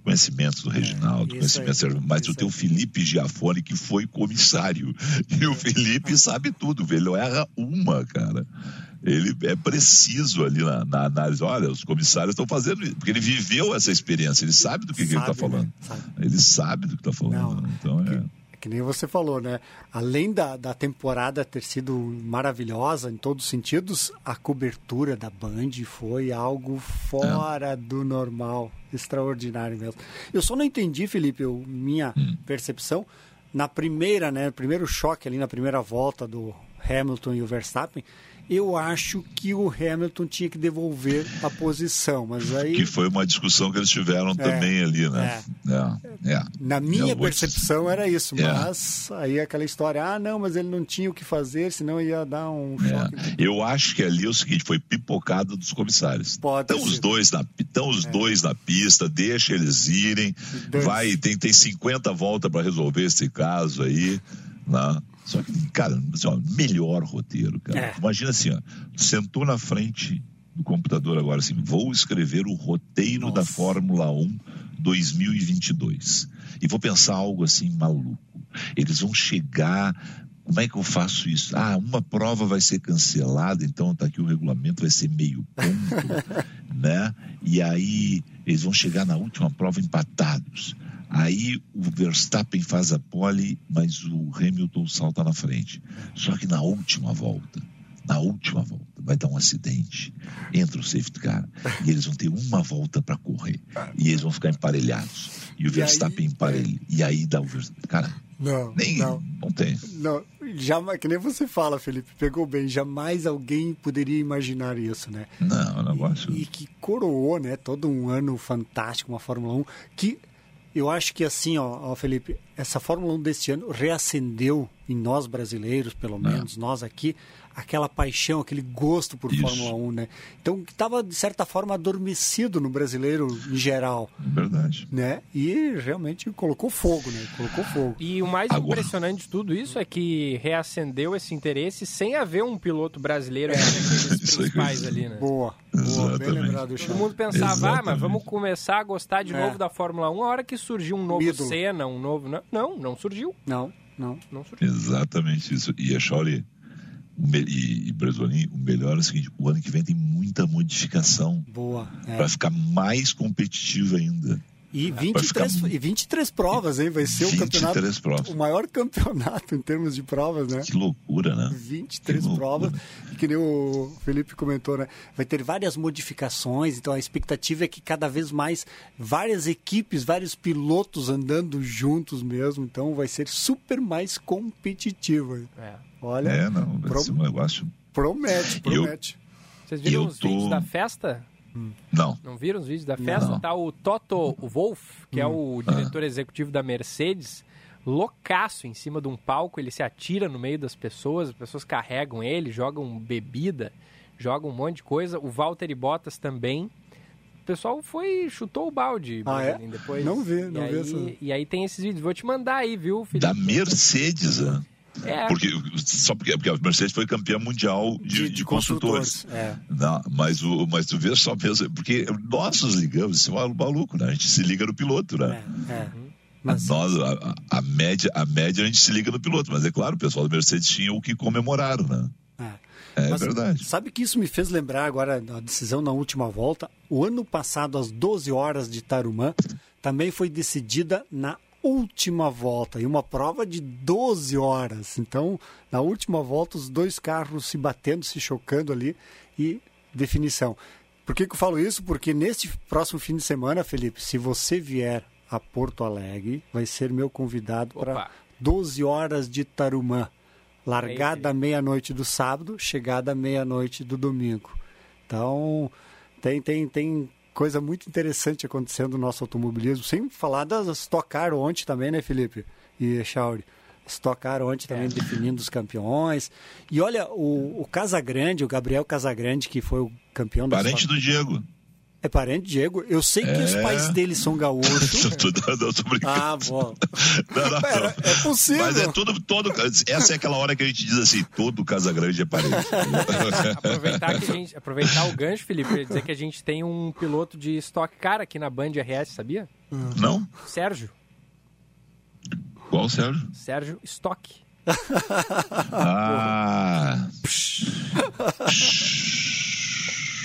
B: conhecimento do é, Reginaldo, é, conhecimento, aí, mas o teu Felipe Giafone, que foi comissário. E o Felipe sabe tudo, ele não erra uma, cara. Ele é preciso ali na, na análise. Olha, os comissários estão fazendo isso, porque ele viveu essa experiência, ele sabe do que, sabe, que ele está falando. Né? Sabe. Ele sabe do que está falando. Não, então é
I: que nem você falou, né? Além da, da temporada ter sido maravilhosa em todos os sentidos, a cobertura da Band foi algo fora é. do normal, extraordinário mesmo. Eu só não entendi, Felipe, eu, minha hum. percepção, na primeira, né? Primeiro choque ali na primeira volta do Hamilton e o Verstappen, eu acho que o Hamilton tinha que devolver a posição, mas aí...
B: Que foi uma discussão que eles tiveram é, também ali, né?
I: É. É, é. Na minha percepção era isso, é. mas aí aquela história, ah, não, mas ele não tinha o que fazer, senão ia dar um
B: é.
I: choque.
B: Eu acho que ali é o seguinte, foi pipocado dos comissários. Pode estão os dois na, estão os dois na pista, deixa eles irem, vai, tem, tem 50 voltas para resolver esse caso aí, né? Só que, cara, assim, ó, melhor roteiro, cara. É. Imagina assim, ó, sentou na frente do computador agora assim, vou escrever o roteiro Nossa. da Fórmula 1 2022. E vou pensar algo assim maluco. Eles vão chegar como é que eu faço isso? Ah, uma prova vai ser cancelada, então tá aqui o regulamento, vai ser meio ponto, né? E aí eles vão chegar na última prova empatados. Aí o Verstappen faz a pole, mas o Hamilton salta na frente. Só que na última volta, na última volta, vai dar um acidente. Entra o safety car e eles vão ter uma volta para correr. E eles vão ficar emparelhados. E o Verstappen emparelha. E aí dá o Verstappen. Cara,
I: não,
B: nem,
I: não.
B: não tem.
I: Não, jamais, que nem você fala, Felipe, pegou bem. Jamais alguém poderia imaginar isso, né?
B: Não, o negócio.
I: E, e que coroou, né? Todo um ano fantástico, uma Fórmula 1 que eu acho que assim, ó, ó, Felipe, essa Fórmula 1 deste ano reacendeu em nós brasileiros, pelo é. menos, nós aqui, aquela paixão, aquele gosto por Isso. Fórmula 1, né? Então, que estava, de certa forma, adormecido no brasileiro em geral.
B: Verdade.
I: Né? E realmente colocou fogo, né? Colocou fogo.
C: E o mais Agora... impressionante de tudo isso é que reacendeu esse interesse sem haver um piloto brasileiro entre aqueles principais ali, né?
I: Boa. Boa, bem lembrado,
C: Todo mundo pensava, Exatamente. ah, mas vamos começar a gostar de é. novo da Fórmula 1 a hora que surgiu um novo Ídolo. Senna, um novo... Não, não surgiu.
I: Não, não.
C: Não surgiu.
B: Exatamente isso. E a Shaolin e, e Bresolim, o melhor é o seguinte: o ano que vem tem muita modificação.
I: Boa.
B: É. Para ficar mais competitivo ainda.
I: E 23, ficar... e 23 provas, hein? Vai ser o campeonato. Provas. O maior campeonato em termos de provas, né?
B: Que loucura, né?
I: 23 que provas. E que nem o Felipe comentou, né? Vai ter várias modificações, então a expectativa é que cada vez mais várias equipes, vários pilotos andando juntos mesmo. Então vai ser super mais competitivo. É. Olha.
B: É, não, vai ser um negócio.
I: Promete, promete.
C: Eu, Vocês viram os tô... vídeos da festa?
B: Hum. Não.
C: Não viram os vídeos da festa? Não. Tá o Toto Wolff, que hum. é o hum. diretor ah. executivo da Mercedes, loucaço em cima de um palco, ele se atira no meio das pessoas, as pessoas carregam ele, jogam bebida, jogam um monte de coisa. O Valtteri Bottas também. O pessoal foi, chutou o balde.
I: Ah, é?
C: Depois.
I: Não vi, não
C: e
I: vi
C: aí,
I: essa...
C: E aí tem esses vídeos. Vou te mandar aí, viu,
B: Felipe? Da Mercedes, né? É. Porque, só porque, porque a Mercedes foi campeã mundial de, de, de construtores. construtores. É. Não, mas, o, mas tu vê só mesmo, porque nós nos ligamos, isso é maluco, né? A gente se liga no piloto, né? É. é. Mas... Nós, a, a, média, a média a gente se liga no piloto, mas é claro, o pessoal da Mercedes tinha o que comemorar, né? É, é verdade.
I: Sabe que isso me fez lembrar agora da decisão na última volta? O ano passado, às 12 horas de Tarumã, também foi decidida na última volta, e uma prova de 12 horas. Então, na última volta, os dois carros se batendo, se chocando ali e definição. Por que, que eu falo isso? Porque neste próximo fim de semana, Felipe, se você vier a Porto Alegre, vai ser meu convidado para 12 horas de Tarumã. Largada meia-noite do sábado, chegada meia-noite do domingo. Então, tem, tem, tem coisa muito interessante acontecendo no nosso automobilismo, sem falar das Stock Car ontem também, né, Felipe? E Chauri. Stock Car ontem também é. definindo os campeões. E olha, o, o Casagrande, o Gabriel Casagrande, que foi o campeão
B: da Parente do Diego.
I: É parente, Diego? Eu sei é... que os é. pais dele são gaúchos.
B: não, não, tô brincando.
I: Ah, bom. não, não, Pera, é possível.
B: Mas é tudo, todo. Essa é aquela hora que a gente diz assim: todo Casa Grande é parente.
C: aproveitar, que a gente, aproveitar o gancho, Felipe, e dizer que a gente tem um piloto de Stock Car aqui na Band RS, sabia?
B: Não?
C: Sérgio.
B: Qual Sérgio?
C: Sérgio Stock.
B: ah.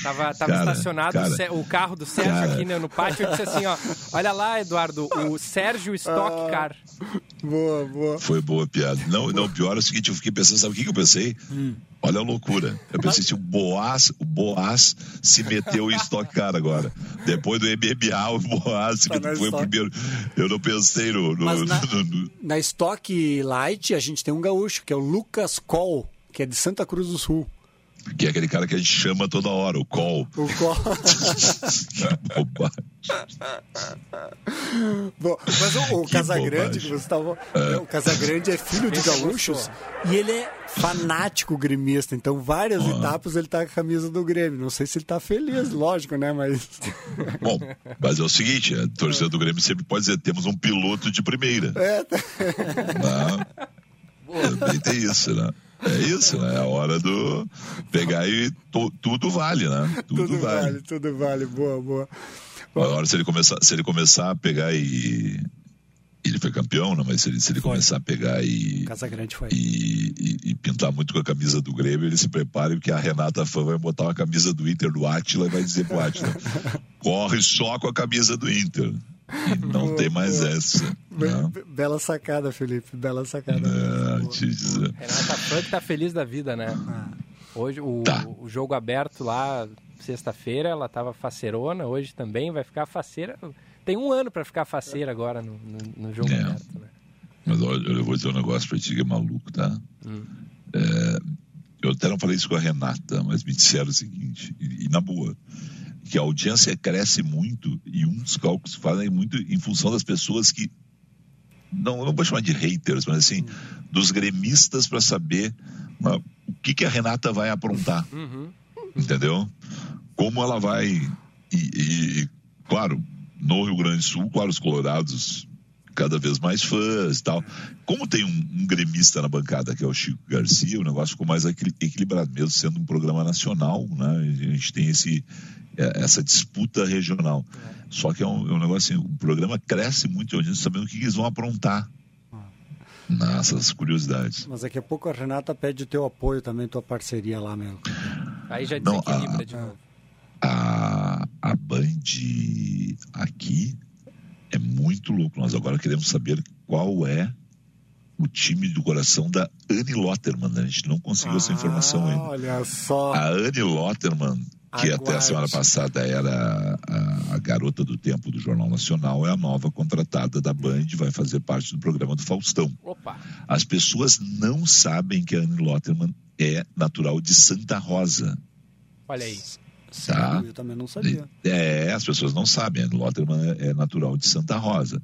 C: Tava, tava cara, estacionado cara, o, carro do Sérgio cara. aqui né, no pátio. Eu disse assim, ó, olha lá, Eduardo, o Sérgio Stock ah, Car.
I: Boa, boa.
B: Foi boa piada. Não, não, pior é o seguinte, eu fiquei pensando, sabe o que, que eu pensei? Hum. Olha a loucura. Eu pensei se o Boaz, o Boaz se meteu em Stock Car agora. Depois do MMA, o Boaz tá que foi o primeiro. Eu não pensei no. no,
I: Mas
B: na,
I: no, no... na Stock Light, a gente tem um gaúcho, que é o Lucas Cole, que é de Santa Cruz do Sul.
B: Que é aquele cara que a gente chama toda hora, o call.
I: O call. Bom, mas o, o Casagrande, que você estava. É. O Casagrande é filho de gaúchos e ele é fanático gremista. Então, várias ah. etapas ele tá com a camisa do Grêmio. Não sei se ele tá feliz, lógico, né? Mas.
B: Bom, mas é o seguinte: a torcida do Grêmio sempre pode dizer: temos um piloto de primeira.
I: É.
B: Não, também tem isso, né? É isso, né? É a hora do pegar e tudo vale, né?
I: Tudo, tudo vale. vale. Tudo vale, boa, boa.
B: Agora, se ele começar, se ele começar a pegar e. Ele foi campeão, né? mas se ele, se ele começar a pegar e,
I: foi.
B: E, e, e, pintar muito com a camisa do Grêmio, ele se prepare porque a Renata Fã vai botar uma camisa do Inter do Átila e vai dizer pro Átila: corre só com a camisa do Inter. Não boa, tem mais boa. essa. Be
I: bela sacada, Felipe. Bela sacada.
B: Não, dizer.
C: Renata Funk tá feliz da vida, né? Ah. Hoje o, tá. o jogo aberto lá, sexta-feira, ela tava faceirona, hoje também vai ficar faceira. Tem um ano para ficar faceira agora no, no, no jogo é. aberto, né?
B: Mas olha, eu vou dizer um negócio pra ti que é maluco, tá? Hum. É, eu até não falei isso com a Renata, mas me disseram o seguinte, e, e na boa, que a audiência cresce muito e uns cálculos fazem muito em função das pessoas que não, não vou chamar de haters, mas assim, dos gremistas para saber uma, o que, que a Renata vai aprontar. Uhum. Entendeu? Como ela vai. E, e, claro, no Rio Grande do Sul, claro, os colorados cada vez mais fãs e tal. Como tem um, um, gremista na bancada, que é o Chico Garcia, o negócio ficou mais equilibrado, mesmo sendo um programa nacional, né? A gente tem esse, é, essa disputa regional. Só que é um, é um negócio assim, o programa cresce muito, a gente sabendo o que eles vão aprontar. Nessas curiosidades.
I: Mas daqui a pouco a Renata pede o teu apoio também, tua parceria lá mesmo.
C: Aí já desequilibra Não, a, de novo.
B: A, a Band aqui é muito louco. Nós agora queremos saber qual é o time do coração da Anne Lotterman. A gente não conseguiu ah, essa informação ainda.
I: Olha só.
B: A Anne Lotterman, que Aguarde. até a semana passada era a, a, garota do tempo do Jornal Nacional, é a nova contratada da Band, vai fazer parte do programa do Faustão.
C: Opa.
B: As pessoas não sabem que a Anne Lotterman é natural de Santa Rosa.
C: Olha aí.
B: Tá?
I: Eu também não sabia. É,
B: as pessoas não sabem. Lotterman é natural de Santa Rosa.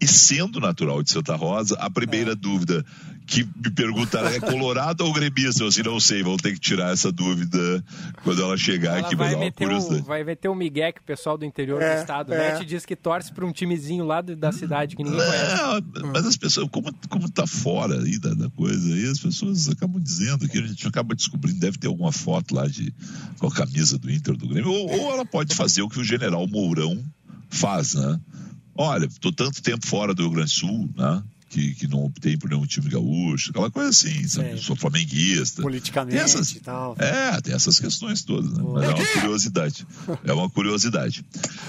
B: E sendo natural de Santa Rosa, a primeira é. dúvida que me perguntaram é colorado ou gremista? Eu assim, não sei, vão ter que tirar essa dúvida quando ela chegar ela aqui.
C: Vai meter, um, vai meter um migué que o pessoal do interior é, do estado é. mete e diz que torce para um timezinho lá da cidade que ninguém conhece.
B: Mas as pessoas, como, como tá fora aí da, da, coisa, aí as pessoas acabam dizendo que a gente acaba descobrindo, deve ter alguma foto lá de com a camisa do Inter do Grêmio, ou, ou ela pode fazer o que o general Mourão faz, né? Olha, estou tanto tempo fora do Rio Grande do Sul, né? Que, que não optei por nenhum time gaúcho, aquela coisa assim, sabe? sou flamenguista.
I: Politicamente essas, e tal.
B: É, tem essas questões todas, né? Mas é uma curiosidade. É uma curiosidade.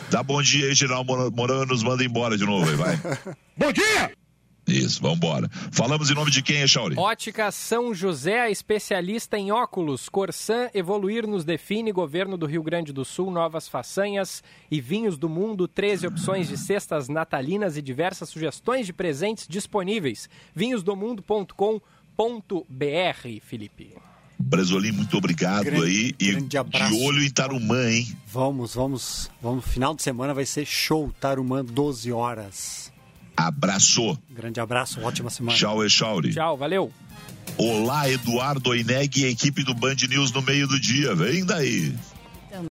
B: Dá bom dia aí, Geral Morano, nos manda embora de novo aí, vai.
K: bom dia!
B: Isso, vamos embora. Falamos em nome de quem, Chauri?
C: Ótica São José, especialista em óculos. Corsan, evoluir nos define. Governo do Rio Grande do Sul, novas façanhas e vinhos do mundo. 13 opções de cestas natalinas e diversas sugestões de presentes disponíveis. vinhosdomundo.com.br, Felipe.
B: Brasolim, muito obrigado grande, aí. E de olho em Tarumã, hein?
I: Vamos, vamos, vamos. Final de semana vai ser show Tarumã, 12 horas.
B: Abraço.
I: Grande abraço, ótima semana.
B: Tchau, Echauri.
C: Tchau, valeu.
B: Olá, Eduardo Oineg e equipe do Band News no meio do dia. Vem daí.